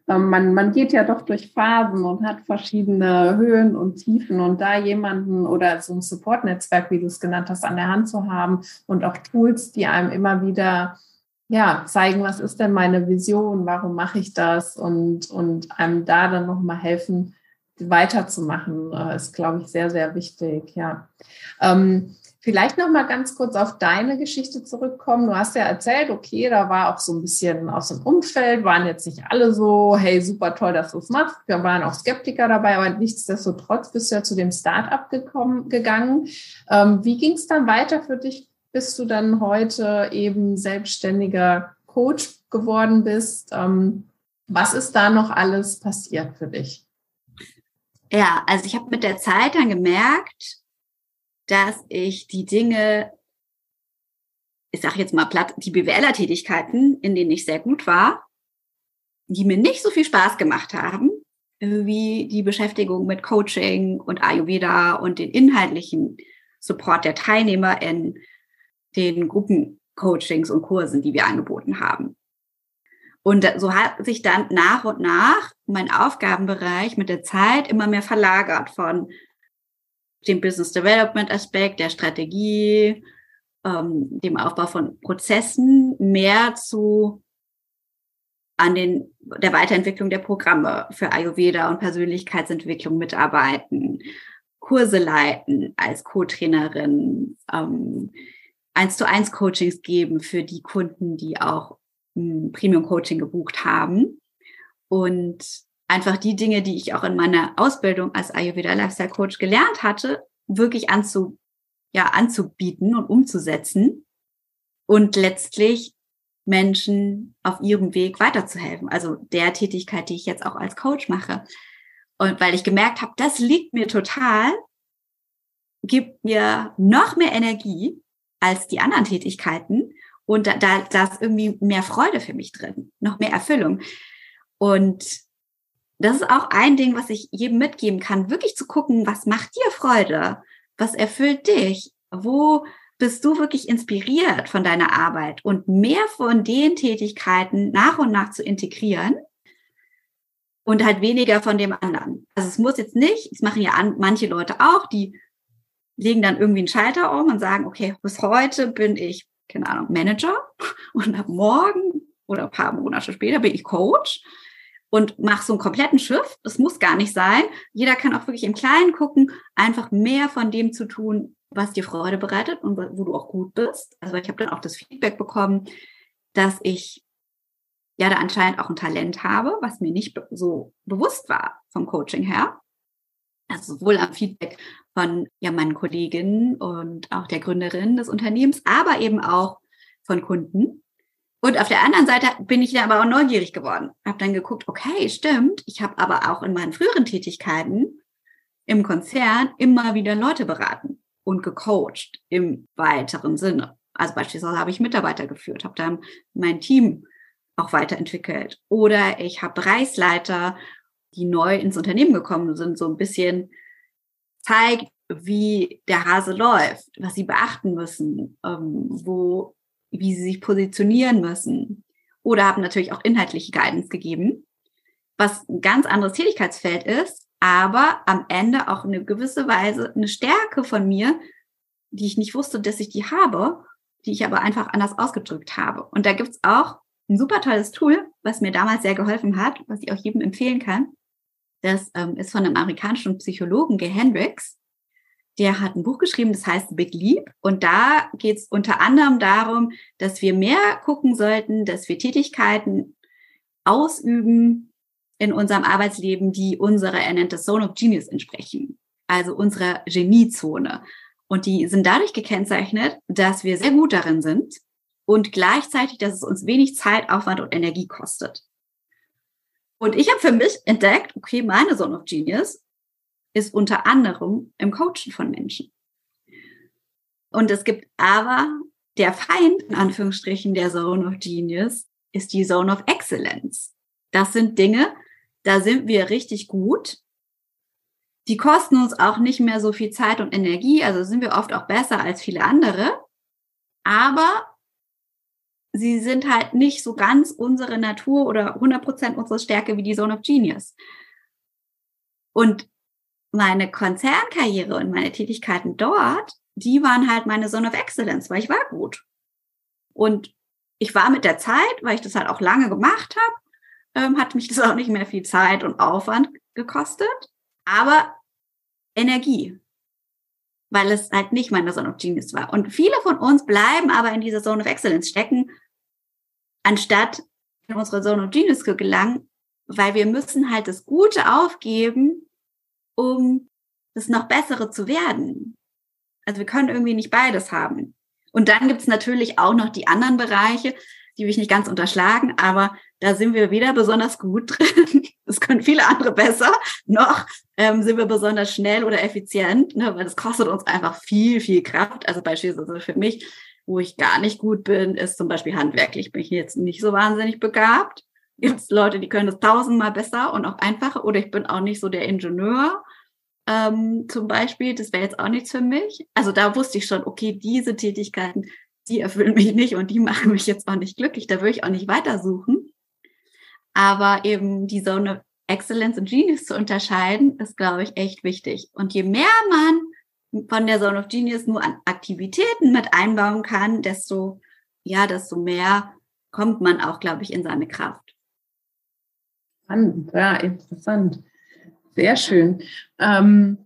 ähm, man, man geht ja doch durch Phasen und hat verschiedene Höhen und Tiefen und da jemanden oder so ein Support-Netzwerk, wie du es genannt hast, an der Hand zu haben und auch Tools, die einem immer wieder ja, zeigen, was ist denn meine Vision, warum mache ich das und, und einem da dann nochmal helfen, weiterzumachen, äh, ist, glaube ich, sehr, sehr wichtig, ja. Ähm, Vielleicht noch mal ganz kurz auf deine Geschichte zurückkommen. Du hast ja erzählt, okay, da war auch so ein bisschen aus dem Umfeld, waren jetzt nicht alle so, hey, super toll, dass du es machst. Wir waren auch Skeptiker dabei, aber nichtsdestotrotz bist du ja zu dem Start-up gegangen. Ähm, wie ging es dann weiter für dich, bis du dann heute eben selbstständiger Coach geworden bist? Ähm, was ist da noch alles passiert für dich? Ja, also ich habe mit der Zeit dann gemerkt, dass ich die Dinge, ich sage jetzt mal platt, die BWLer-Tätigkeiten, in denen ich sehr gut war, die mir nicht so viel Spaß gemacht haben, wie die Beschäftigung mit Coaching und Ayurveda und den inhaltlichen Support der Teilnehmer in den Gruppencoachings und Kursen, die wir angeboten haben. Und so hat sich dann nach und nach mein Aufgabenbereich mit der Zeit immer mehr verlagert von dem Business Development Aspekt, der Strategie, ähm, dem Aufbau von Prozessen mehr zu an den, der Weiterentwicklung der Programme für Ayurveda und Persönlichkeitsentwicklung mitarbeiten, Kurse leiten als Co-Trainerin, ähm, eins zu eins Coachings geben für die Kunden, die auch hm, Premium Coaching gebucht haben und einfach die Dinge, die ich auch in meiner Ausbildung als Ayurveda Lifestyle Coach gelernt hatte, wirklich anzu, ja anzubieten und umzusetzen und letztlich Menschen auf ihrem Weg weiterzuhelfen. Also der Tätigkeit, die ich jetzt auch als Coach mache. Und weil ich gemerkt habe, das liegt mir total, gibt mir noch mehr Energie als die anderen Tätigkeiten. Und da, da, da ist irgendwie mehr Freude für mich drin, noch mehr Erfüllung. Und das ist auch ein Ding, was ich jedem mitgeben kann, wirklich zu gucken, was macht dir Freude? Was erfüllt dich? Wo bist du wirklich inspiriert von deiner Arbeit und mehr von den Tätigkeiten nach und nach zu integrieren und halt weniger von dem anderen. Also es muss jetzt nicht, es machen ja an, manche Leute auch, die legen dann irgendwie einen Schalter um und sagen, okay, bis heute bin ich, keine Ahnung, Manager und ab morgen oder ein paar Monate später bin ich Coach und mach so einen kompletten Schiff. Das muss gar nicht sein. Jeder kann auch wirklich im Kleinen gucken, einfach mehr von dem zu tun, was dir Freude bereitet und wo du auch gut bist. Also ich habe dann auch das Feedback bekommen, dass ich ja da anscheinend auch ein Talent habe, was mir nicht so bewusst war vom Coaching her. Also sowohl am Feedback von ja meinen Kolleginnen und auch der Gründerin des Unternehmens, aber eben auch von Kunden. Und auf der anderen Seite bin ich dann aber auch neugierig geworden. Habe dann geguckt, okay, stimmt. Ich habe aber auch in meinen früheren Tätigkeiten im Konzern immer wieder Leute beraten und gecoacht im weiteren Sinne. Also beispielsweise habe ich Mitarbeiter geführt, habe dann mein Team auch weiterentwickelt. Oder ich habe Bereichsleiter, die neu ins Unternehmen gekommen sind, so ein bisschen zeigt, wie der Hase läuft, was sie beachten müssen, ähm, wo, wie sie sich positionieren müssen. Oder habe natürlich auch inhaltliche Guidance gegeben, was ein ganz anderes Tätigkeitsfeld ist, aber am Ende auch eine gewisse Weise eine Stärke von mir, die ich nicht wusste, dass ich die habe, die ich aber einfach anders ausgedrückt habe. Und da gibt's auch ein super tolles Tool, was mir damals sehr geholfen hat, was ich auch jedem empfehlen kann. Das ähm, ist von einem amerikanischen Psychologen, Gay Hendricks. Der hat ein Buch geschrieben, das heißt Big Leap. Und da geht's unter anderem darum, dass wir mehr gucken sollten, dass wir Tätigkeiten ausüben, in unserem Arbeitsleben, die unserer, er nennt das Zone of Genius entsprechen, also unserer Geniezone. Und die sind dadurch gekennzeichnet, dass wir sehr gut darin sind und gleichzeitig, dass es uns wenig Zeit, Aufwand und Energie kostet. Und ich habe für mich entdeckt, okay, meine Zone of Genius ist unter anderem im Coachen von Menschen. Und es gibt aber der Feind, in Anführungsstrichen, der Zone of Genius, ist die Zone of Excellence. Das sind Dinge, da sind wir richtig gut. Die kosten uns auch nicht mehr so viel Zeit und Energie, also sind wir oft auch besser als viele andere. Aber sie sind halt nicht so ganz unsere Natur oder 100 Prozent unsere Stärke wie die Zone of Genius. Und meine Konzernkarriere und meine Tätigkeiten dort, die waren halt meine Zone of Excellence, weil ich war gut. Und ich war mit der Zeit, weil ich das halt auch lange gemacht habe, ähm, hat mich das auch nicht mehr viel Zeit und Aufwand gekostet, aber Energie, weil es halt nicht meine Zone of Genius war. Und viele von uns bleiben aber in dieser Zone of Excellence stecken, anstatt in unsere Zone of Genius zu gelangen, weil wir müssen halt das Gute aufgeben, um das noch Bessere zu werden. Also wir können irgendwie nicht beides haben. Und dann gibt's natürlich auch noch die anderen Bereiche, die will ich nicht ganz unterschlagen, aber da sind wir weder besonders gut drin, das können viele andere besser, noch ähm, sind wir besonders schnell oder effizient, ne, weil das kostet uns einfach viel, viel Kraft. Also beispielsweise für mich, wo ich gar nicht gut bin, ist zum Beispiel handwerklich, bin ich jetzt nicht so wahnsinnig begabt. Gibt es Leute, die können das tausendmal besser und auch einfacher, oder ich bin auch nicht so der Ingenieur. Ähm, zum Beispiel, das wäre jetzt auch nichts für mich. Also da wusste ich schon, okay, diese Tätigkeiten, die erfüllen mich nicht und die machen mich jetzt auch nicht glücklich. Da würde ich auch nicht weitersuchen. Aber eben die Zone of Excellence und Genius zu unterscheiden, ist, glaube ich, echt wichtig. Und je mehr man von der Zone of Genius nur an Aktivitäten mit einbauen kann, desto, ja, desto mehr kommt man auch, glaube ich, in seine Kraft. Spannend, ja, interessant. Sehr schön. Ähm,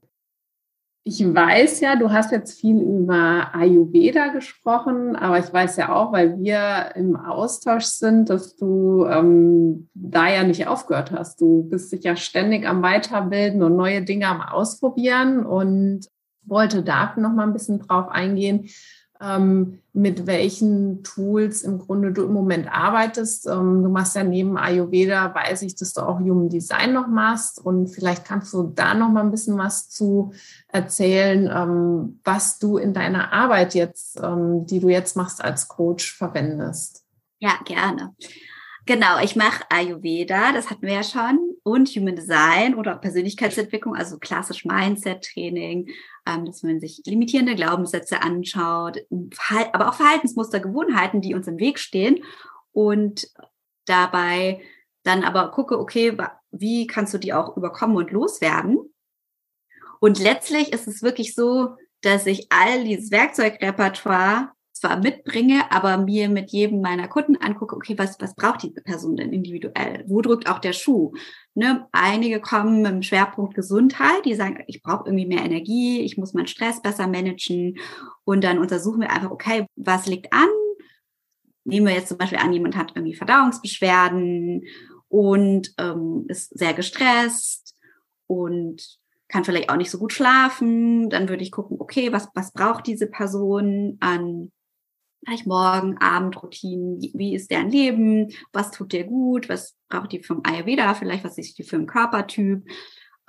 ich weiß ja, du hast jetzt viel über Ayurveda gesprochen, aber ich weiß ja auch, weil wir im Austausch sind, dass du ähm, da ja nicht aufgehört hast. Du bist dich ja ständig am Weiterbilden und neue Dinge am Ausprobieren. Und wollte da noch mal ein bisschen drauf eingehen, mit welchen Tools im Grunde du im Moment arbeitest. Ähm, du machst ja neben Ayurveda, weiß ich, dass du auch Human Design noch machst und vielleicht kannst du da noch mal ein bisschen was zu erzählen, ähm, was du in deiner Arbeit jetzt, ähm, die du jetzt machst als Coach, verwendest. Ja, gerne. Genau, ich mache Ayurveda, das hatten wir ja schon, und Human Design oder Persönlichkeitsentwicklung, also klassisch Mindset-Training, ähm, dass man sich limitierende Glaubenssätze anschaut, aber auch Verhaltensmuster, Gewohnheiten, die uns im Weg stehen und dabei dann aber gucke, okay, wie kannst du die auch überkommen und loswerden? Und letztlich ist es wirklich so, dass ich all dieses Werkzeugrepertoire zwar mitbringe, aber mir mit jedem meiner Kunden angucke, okay, was, was braucht die Person denn individuell? Wo drückt auch der Schuh? Ne? Einige kommen dem Schwerpunkt Gesundheit, die sagen, ich brauche irgendwie mehr Energie, ich muss meinen Stress besser managen. Und dann untersuchen wir einfach, okay, was liegt an? Nehmen wir jetzt zum Beispiel an, jemand hat irgendwie Verdauungsbeschwerden und ähm, ist sehr gestresst und kann vielleicht auch nicht so gut schlafen. Dann würde ich gucken, okay, was, was braucht diese Person an vielleicht Morgen, Abendroutinen, wie ist deren Leben, was tut dir gut, was braucht die vom Ayurveda, vielleicht was ist die für ein Körpertyp,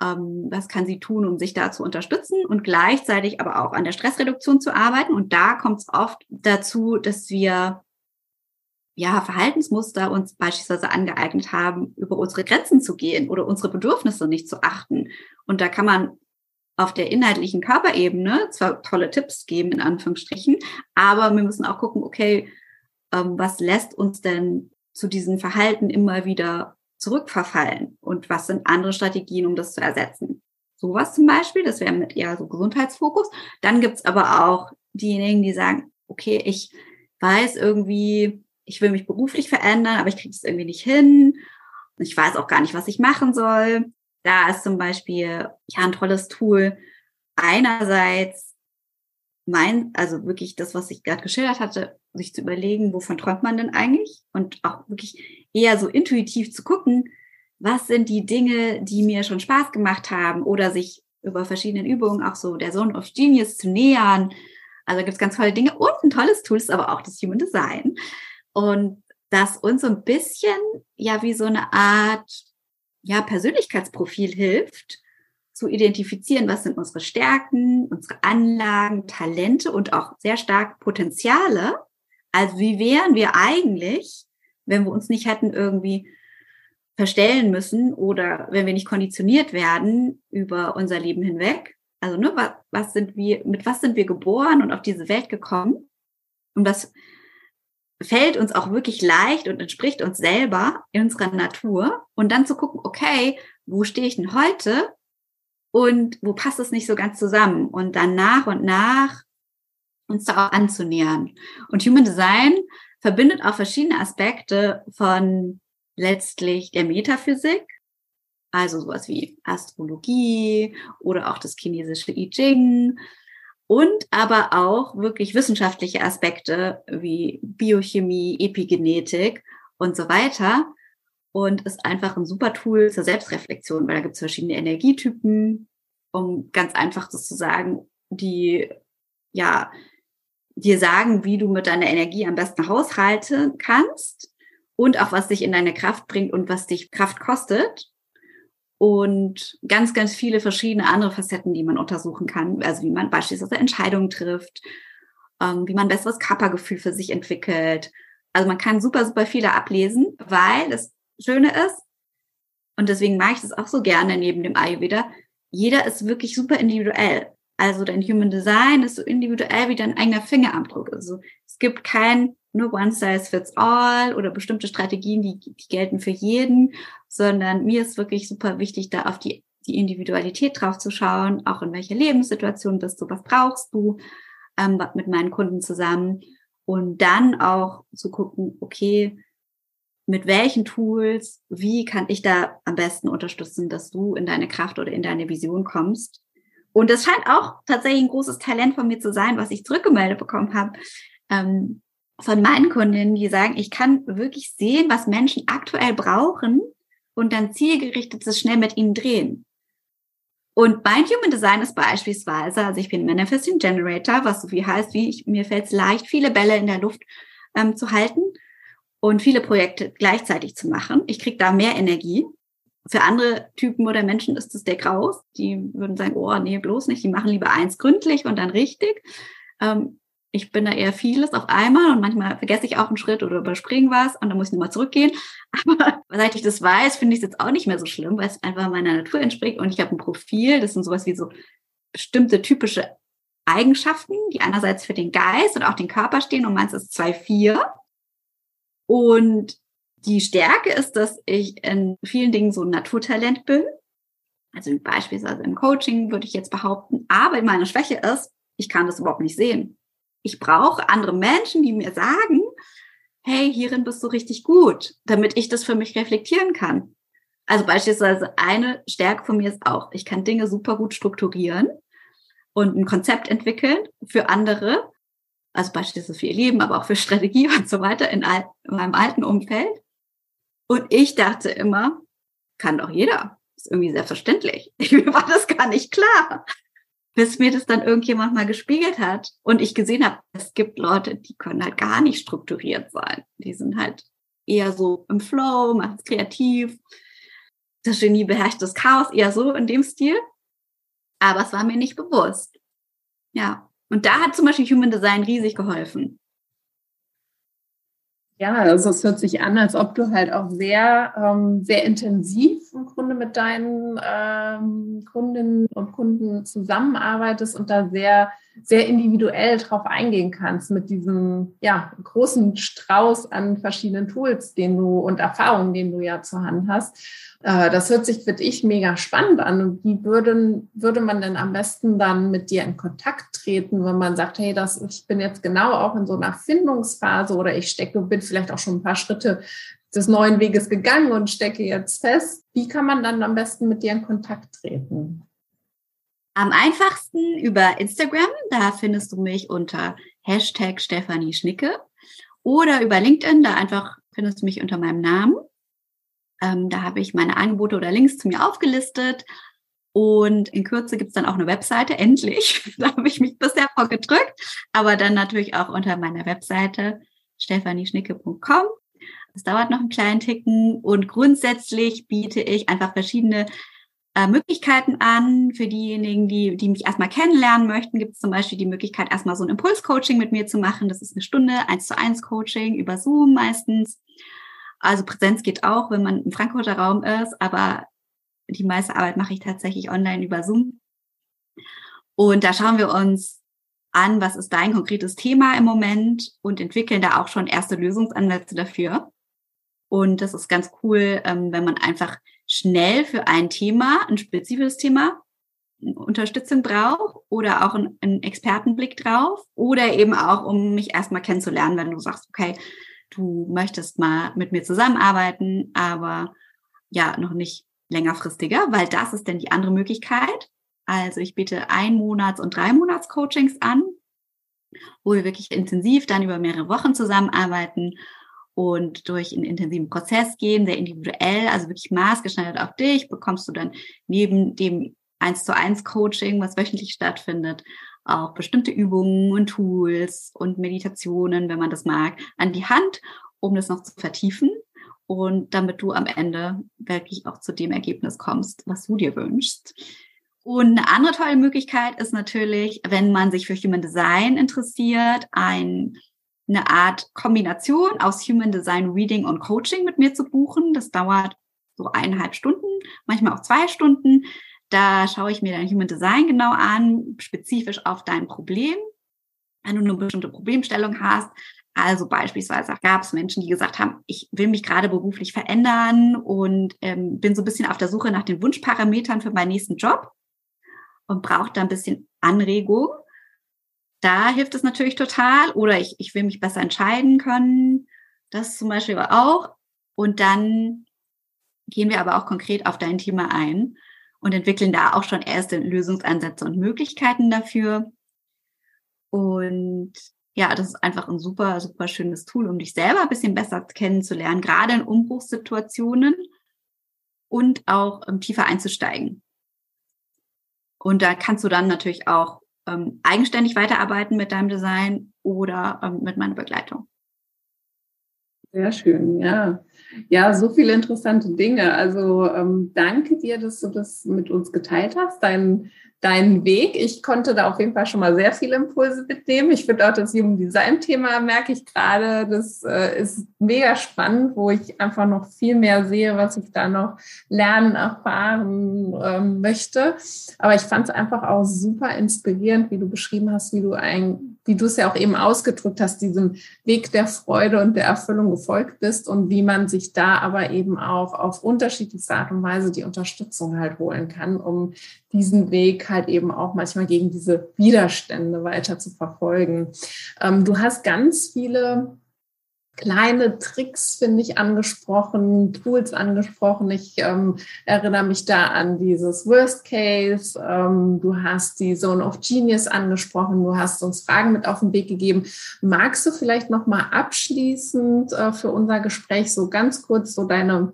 ähm, was kann sie tun, um sich da zu unterstützen und gleichzeitig aber auch an der Stressreduktion zu arbeiten. Und da kommt es oft dazu, dass wir ja, Verhaltensmuster uns beispielsweise angeeignet haben, über unsere Grenzen zu gehen oder unsere Bedürfnisse nicht zu achten. Und da kann man auf der inhaltlichen Körperebene zwar tolle Tipps geben, in Anführungsstrichen, aber wir müssen auch gucken, okay, ähm, was lässt uns denn zu diesem Verhalten immer wieder zurückverfallen und was sind andere Strategien, um das zu ersetzen. Sowas zum Beispiel, das wäre mit eher so Gesundheitsfokus. Dann gibt's aber auch diejenigen, die sagen, okay, ich weiß irgendwie, ich will mich beruflich verändern, aber ich kriege es irgendwie nicht hin. Ich weiß auch gar nicht, was ich machen soll. Da ist zum Beispiel ja ein tolles Tool. Einerseits mein, also wirklich das, was ich gerade geschildert hatte, sich zu überlegen, wovon träumt man denn eigentlich? Und auch wirklich eher so intuitiv zu gucken, was sind die Dinge, die mir schon Spaß gemacht haben oder sich über verschiedene Übungen auch so der Zone of Genius zu nähern. Also gibt es ganz tolle Dinge und ein tolles Tool ist aber auch das Human Design. Und das uns so ein bisschen ja wie so eine Art ja, Persönlichkeitsprofil hilft, zu identifizieren, was sind unsere Stärken, unsere Anlagen, Talente und auch sehr stark Potenziale. Also wie wären wir eigentlich, wenn wir uns nicht hätten irgendwie verstellen müssen oder wenn wir nicht konditioniert werden über unser Leben hinweg. Also ne, was, was sind wir, mit was sind wir geboren und auf diese Welt gekommen? Und das fällt uns auch wirklich leicht und entspricht uns selber in unserer Natur. Und dann zu gucken, okay, wo stehe ich denn heute? Und wo passt es nicht so ganz zusammen? Und dann nach und nach uns da auch anzunähern. Und Human Design verbindet auch verschiedene Aspekte von letztlich der Metaphysik, also sowas wie Astrologie oder auch das chinesische I Ching, und aber auch wirklich wissenschaftliche Aspekte wie Biochemie, Epigenetik und so weiter. Und ist einfach ein super Tool zur Selbstreflexion, weil da gibt es verschiedene Energietypen, um ganz einfach das zu sagen, die ja dir sagen, wie du mit deiner Energie am besten haushalten kannst und auch was dich in deine Kraft bringt und was dich Kraft kostet und ganz, ganz viele verschiedene andere Facetten, die man untersuchen kann. Also wie man beispielsweise Entscheidungen trifft, ähm, wie man besseres Körpergefühl für sich entwickelt. Also man kann super, super viele ablesen, weil das Schöne ist, und deswegen mache ich das auch so gerne neben dem Ayurveda, jeder ist wirklich super individuell. Also dein Human Design ist so individuell wie dein eigener Fingerabdruck. Also es gibt kein nur One Size Fits All oder bestimmte Strategien, die, die gelten für jeden, sondern mir ist wirklich super wichtig, da auf die, die Individualität drauf zu schauen, auch in welcher Lebenssituation bist du, was brauchst du ähm, mit meinen Kunden zusammen und dann auch zu gucken, okay, mit welchen Tools, wie kann ich da am besten unterstützen, dass du in deine Kraft oder in deine Vision kommst. Und das scheint auch tatsächlich ein großes Talent von mir zu sein, was ich zurückgemeldet bekommen habe. Ähm, von meinen Kundinnen, die sagen, ich kann wirklich sehen, was Menschen aktuell brauchen und dann zielgerichtet das schnell mit ihnen drehen. Und mein Human Design ist beispielsweise, also ich bin Manifesting Generator, was so viel heißt, wie ich, mir fällt es leicht, viele Bälle in der Luft ähm, zu halten und viele Projekte gleichzeitig zu machen. Ich kriege da mehr Energie. Für andere Typen oder Menschen ist das der Graus. Die würden sagen, oh nee, bloß nicht. Die machen lieber eins gründlich und dann richtig. Ähm, ich bin da eher vieles auf einmal und manchmal vergesse ich auch einen Schritt oder überspringe was und dann muss ich nochmal zurückgehen. Aber seit ich das weiß, finde ich es jetzt auch nicht mehr so schlimm, weil es einfach meiner Natur entspricht und ich habe ein Profil, das sind sowas wie so bestimmte typische Eigenschaften, die einerseits für den Geist und auch den Körper stehen und meins ist 2-4. Und die Stärke ist, dass ich in vielen Dingen so ein Naturtalent bin. Also beispielsweise im Coaching würde ich jetzt behaupten, aber meine Schwäche ist, ich kann das überhaupt nicht sehen. Ich brauche andere Menschen, die mir sagen, hey, hierin bist du richtig gut, damit ich das für mich reflektieren kann. Also beispielsweise eine Stärke von mir ist auch, ich kann Dinge super gut strukturieren und ein Konzept entwickeln für andere, also beispielsweise für ihr Leben, aber auch für Strategie und so weiter in, in meinem alten Umfeld. Und ich dachte immer, kann doch jeder. Ist irgendwie selbstverständlich. Mir war das gar nicht klar bis mir das dann irgendjemand mal gespiegelt hat und ich gesehen habe, es gibt Leute, die können halt gar nicht strukturiert sein. Die sind halt eher so im Flow, machen es kreativ. Das Genie beherrscht das Chaos, eher so in dem Stil. Aber es war mir nicht bewusst. Ja. Und da hat zum Beispiel Human Design riesig geholfen. Ja, also es hört sich an, als ob du halt auch sehr, ähm, sehr intensiv im Grunde mit deinen ähm, Kundinnen und Kunden zusammenarbeitest und da sehr, sehr individuell drauf eingehen kannst mit diesem ja, großen Strauß an verschiedenen Tools, den du und Erfahrungen, den du ja zur Hand hast. Äh, das hört sich, finde ich, mega spannend an. Und wie würden, würde man denn am besten dann mit dir in Kontakt treten, wenn man sagt, hey, das, ich bin jetzt genau auch in so einer Findungsphase oder ich stecke, bin vielleicht auch schon ein paar Schritte des neuen Weges gegangen und stecke jetzt fest. Wie kann man dann am besten mit dir in Kontakt treten? Am einfachsten über Instagram, da findest du mich unter Hashtag Stefanie Schnicke oder über LinkedIn, da einfach findest du mich unter meinem Namen. Ähm, da habe ich meine Angebote oder Links zu mir aufgelistet. Und in Kürze gibt es dann auch eine Webseite, endlich. da habe ich mich bisher vorgedrückt. Aber dann natürlich auch unter meiner Webseite stephanieschnicke.com. Das dauert noch einen kleinen Ticken. Und grundsätzlich biete ich einfach verschiedene äh, Möglichkeiten an. Für diejenigen, die, die mich erstmal kennenlernen möchten, gibt es zum Beispiel die Möglichkeit, erstmal so ein Impulscoaching mit mir zu machen. Das ist eine Stunde, eins zu eins Coaching über Zoom meistens. Also Präsenz geht auch, wenn man im Frankfurter Raum ist, aber die meiste Arbeit mache ich tatsächlich online über Zoom. Und da schauen wir uns an, was ist dein konkretes Thema im Moment und entwickeln da auch schon erste Lösungsansätze dafür. Und das ist ganz cool, ähm, wenn man einfach schnell für ein Thema, ein spezifisches Thema, Unterstützung braucht oder auch einen Expertenblick drauf oder eben auch, um mich erstmal kennenzulernen, wenn du sagst, okay, du möchtest mal mit mir zusammenarbeiten, aber ja, noch nicht längerfristiger, weil das ist denn die andere Möglichkeit. Also ich biete ein Monats- und drei Monats Coachings an, wo wir wirklich intensiv dann über mehrere Wochen zusammenarbeiten und durch einen intensiven Prozess gehen, sehr individuell, also wirklich maßgeschneidert auf dich, bekommst du dann neben dem eins zu eins Coaching, was wöchentlich stattfindet, auch bestimmte Übungen und Tools und Meditationen, wenn man das mag, an die Hand, um das noch zu vertiefen und damit du am Ende wirklich auch zu dem Ergebnis kommst, was du dir wünschst. Und eine andere tolle Möglichkeit ist natürlich, wenn man sich für Human Design interessiert, ein, eine Art Kombination aus Human Design Reading und Coaching mit mir zu buchen. Das dauert so eineinhalb Stunden, manchmal auch zwei Stunden. Da schaue ich mir dein Human Design genau an, spezifisch auf dein Problem. Wenn du eine bestimmte Problemstellung hast, also beispielsweise gab es Menschen, die gesagt haben, ich will mich gerade beruflich verändern und ähm, bin so ein bisschen auf der Suche nach den Wunschparametern für meinen nächsten Job und brauche da ein bisschen Anregung. Da hilft es natürlich total. Oder ich, ich will mich besser entscheiden können. Das zum Beispiel auch. Und dann gehen wir aber auch konkret auf dein Thema ein und entwickeln da auch schon erste Lösungsansätze und Möglichkeiten dafür. Und ja, das ist einfach ein super, super schönes Tool, um dich selber ein bisschen besser kennenzulernen, gerade in Umbruchssituationen und auch um, tiefer einzusteigen. Und da kannst du dann natürlich auch ähm, eigenständig weiterarbeiten mit deinem Design oder ähm, mit meiner Begleitung. Sehr schön, ja. Ja, so viele interessante Dinge. Also ähm, danke dir, dass du das mit uns geteilt hast, dein, deinen Weg. Ich konnte da auf jeden Fall schon mal sehr viele Impulse mitnehmen. Ich finde auch das Human Design Thema, merke ich gerade, das äh, ist mega spannend, wo ich einfach noch viel mehr sehe, was ich da noch lernen, erfahren ähm, möchte. Aber ich fand es einfach auch super inspirierend, wie du beschrieben hast, wie du ein, wie du es ja auch eben ausgedrückt hast, diesem Weg der Freude und der Erfüllung gefolgt bist und wie man sich da aber eben auch auf unterschiedlichste Art und Weise die Unterstützung halt holen kann, um diesen Weg halt eben auch manchmal gegen diese Widerstände weiter zu verfolgen. Ähm, du hast ganz viele kleine Tricks, finde ich, angesprochen, Tools angesprochen. Ich ähm, erinnere mich da an dieses Worst Case. Ähm, du hast die Zone of Genius angesprochen. Du hast uns Fragen mit auf den Weg gegeben. Magst du vielleicht noch mal abschließend äh, für unser Gespräch so ganz kurz so deine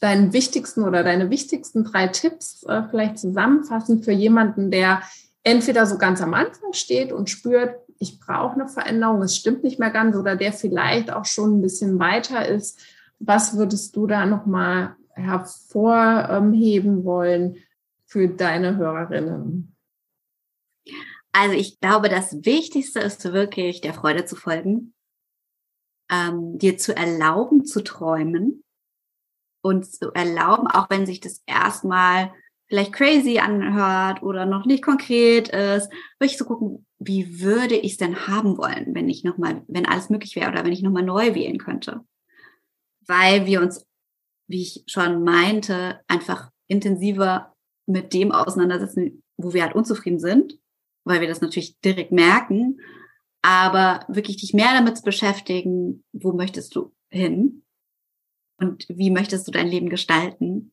deinen wichtigsten oder deine wichtigsten drei Tipps äh, vielleicht zusammenfassen für jemanden, der entweder so ganz am Anfang steht und spürt, ich brauche eine Veränderung, es stimmt nicht mehr ganz, oder der vielleicht auch schon ein bisschen weiter ist. Was würdest du da nochmal hervorheben wollen für deine Hörerinnen? Also ich glaube, das Wichtigste ist wirklich der Freude zu folgen, ähm, dir zu erlauben zu träumen und zu erlauben, auch wenn sich das erstmal vielleicht crazy anhört oder noch nicht konkret ist, wirklich zu gucken, wie würde ich es denn haben wollen, wenn ich nochmal, wenn alles möglich wäre oder wenn ich nochmal neu wählen könnte. Weil wir uns, wie ich schon meinte, einfach intensiver mit dem auseinandersetzen, wo wir halt unzufrieden sind, weil wir das natürlich direkt merken, aber wirklich dich mehr damit zu beschäftigen, wo möchtest du hin? Und wie möchtest du dein Leben gestalten?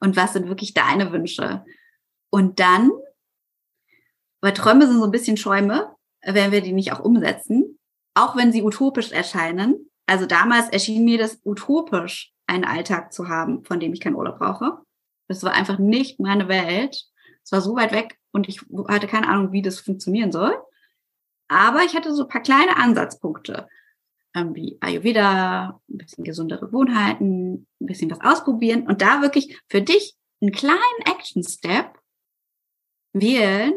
Und was sind wirklich deine Wünsche? Und dann, weil Träume sind so ein bisschen Schäume, wenn wir die nicht auch umsetzen, auch wenn sie utopisch erscheinen. Also damals erschien mir das utopisch, einen Alltag zu haben, von dem ich keinen Urlaub brauche. Das war einfach nicht meine Welt. Es war so weit weg und ich hatte keine Ahnung, wie das funktionieren soll. Aber ich hatte so ein paar kleine Ansatzpunkte wie Ayurveda, ein bisschen gesundere Gewohnheiten, ein bisschen was ausprobieren und da wirklich für dich einen kleinen Action-Step wählen,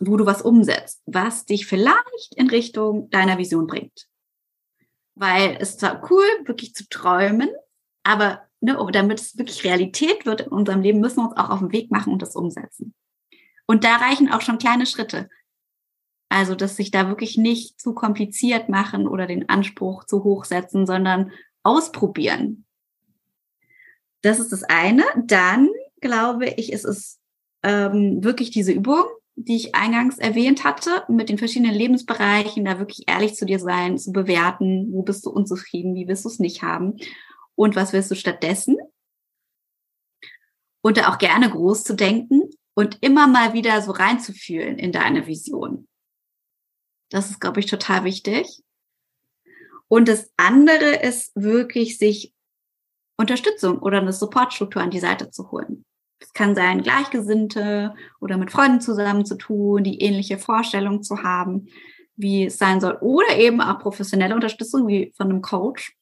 wo du was umsetzt, was dich vielleicht in Richtung deiner Vision bringt. Weil es zwar cool, wirklich zu träumen, aber ne, damit es wirklich Realität wird in unserem Leben, müssen wir uns auch auf den Weg machen und das umsetzen. Und da reichen auch schon kleine Schritte. Also, dass sich da wirklich nicht zu kompliziert machen oder den Anspruch zu hoch setzen, sondern ausprobieren. Das ist das eine. Dann glaube ich, ist es ähm, wirklich diese Übung, die ich eingangs erwähnt hatte, mit den verschiedenen Lebensbereichen, da wirklich ehrlich zu dir sein, zu bewerten, wo bist du unzufrieden, wie willst du es nicht haben und was willst du stattdessen. Und da auch gerne groß zu denken und immer mal wieder so reinzufühlen in deine Vision. Das ist, glaube ich, total wichtig. Und das andere ist wirklich, sich Unterstützung oder eine Supportstruktur an die Seite zu holen. Es kann sein, Gleichgesinnte oder mit Freunden zusammen zu tun, die ähnliche Vorstellungen zu haben, wie es sein soll. Oder eben auch professionelle Unterstützung wie von einem Coach.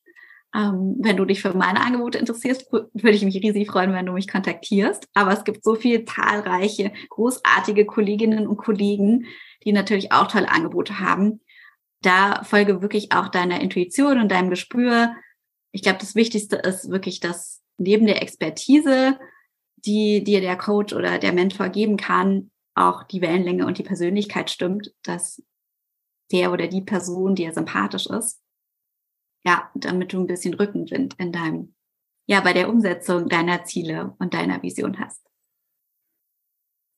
Ähm, wenn du dich für meine Angebote interessierst, würde ich mich riesig freuen, wenn du mich kontaktierst. Aber es gibt so viele zahlreiche, großartige Kolleginnen und Kollegen, die natürlich auch tolle Angebote haben. Da folge wirklich auch deiner Intuition und deinem Gespür. Ich glaube, das Wichtigste ist wirklich, dass neben der Expertise, die dir der Coach oder der Mentor geben kann, auch die Wellenlänge und die Persönlichkeit stimmt, dass der oder die Person dir sympathisch ist. Ja, damit du ein bisschen Rückenwind in deinem, ja, bei der Umsetzung deiner Ziele und deiner Vision hast.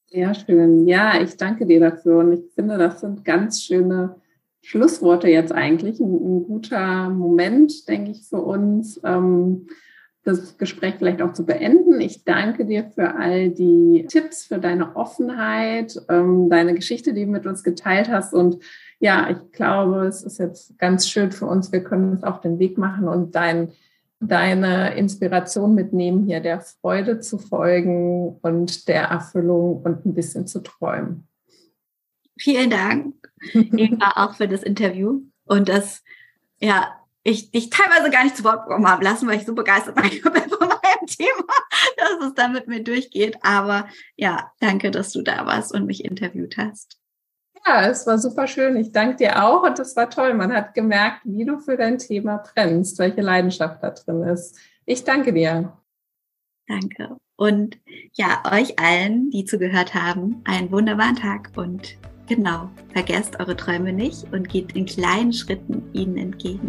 Sehr schön. Ja, ich danke dir dafür. Und ich finde, das sind ganz schöne Schlussworte jetzt eigentlich. Ein, ein guter Moment, denke ich, für uns, ähm, das Gespräch vielleicht auch zu beenden. Ich danke dir für all die Tipps, für deine Offenheit, ähm, deine Geschichte, die du mit uns geteilt hast. Und ja, ich glaube, es ist jetzt ganz schön für uns. Wir können uns auf den Weg machen und dein deine Inspiration mitnehmen, hier der Freude zu folgen und der Erfüllung und ein bisschen zu träumen. Vielen Dank, Eva, auch für das Interview und das, ja, ich dich teilweise gar nicht zu Wort bekommen habe lassen, weil ich so begeistert bin von meinem Thema, dass es dann mit mir durchgeht. Aber ja, danke, dass du da warst und mich interviewt hast. Ja, es war super schön. Ich danke dir auch und es war toll. Man hat gemerkt, wie du für dein Thema brennst, welche Leidenschaft da drin ist. Ich danke dir. Danke. Und ja, euch allen, die zugehört haben, einen wunderbaren Tag und genau, vergesst eure Träume nicht und geht in kleinen Schritten ihnen entgegen.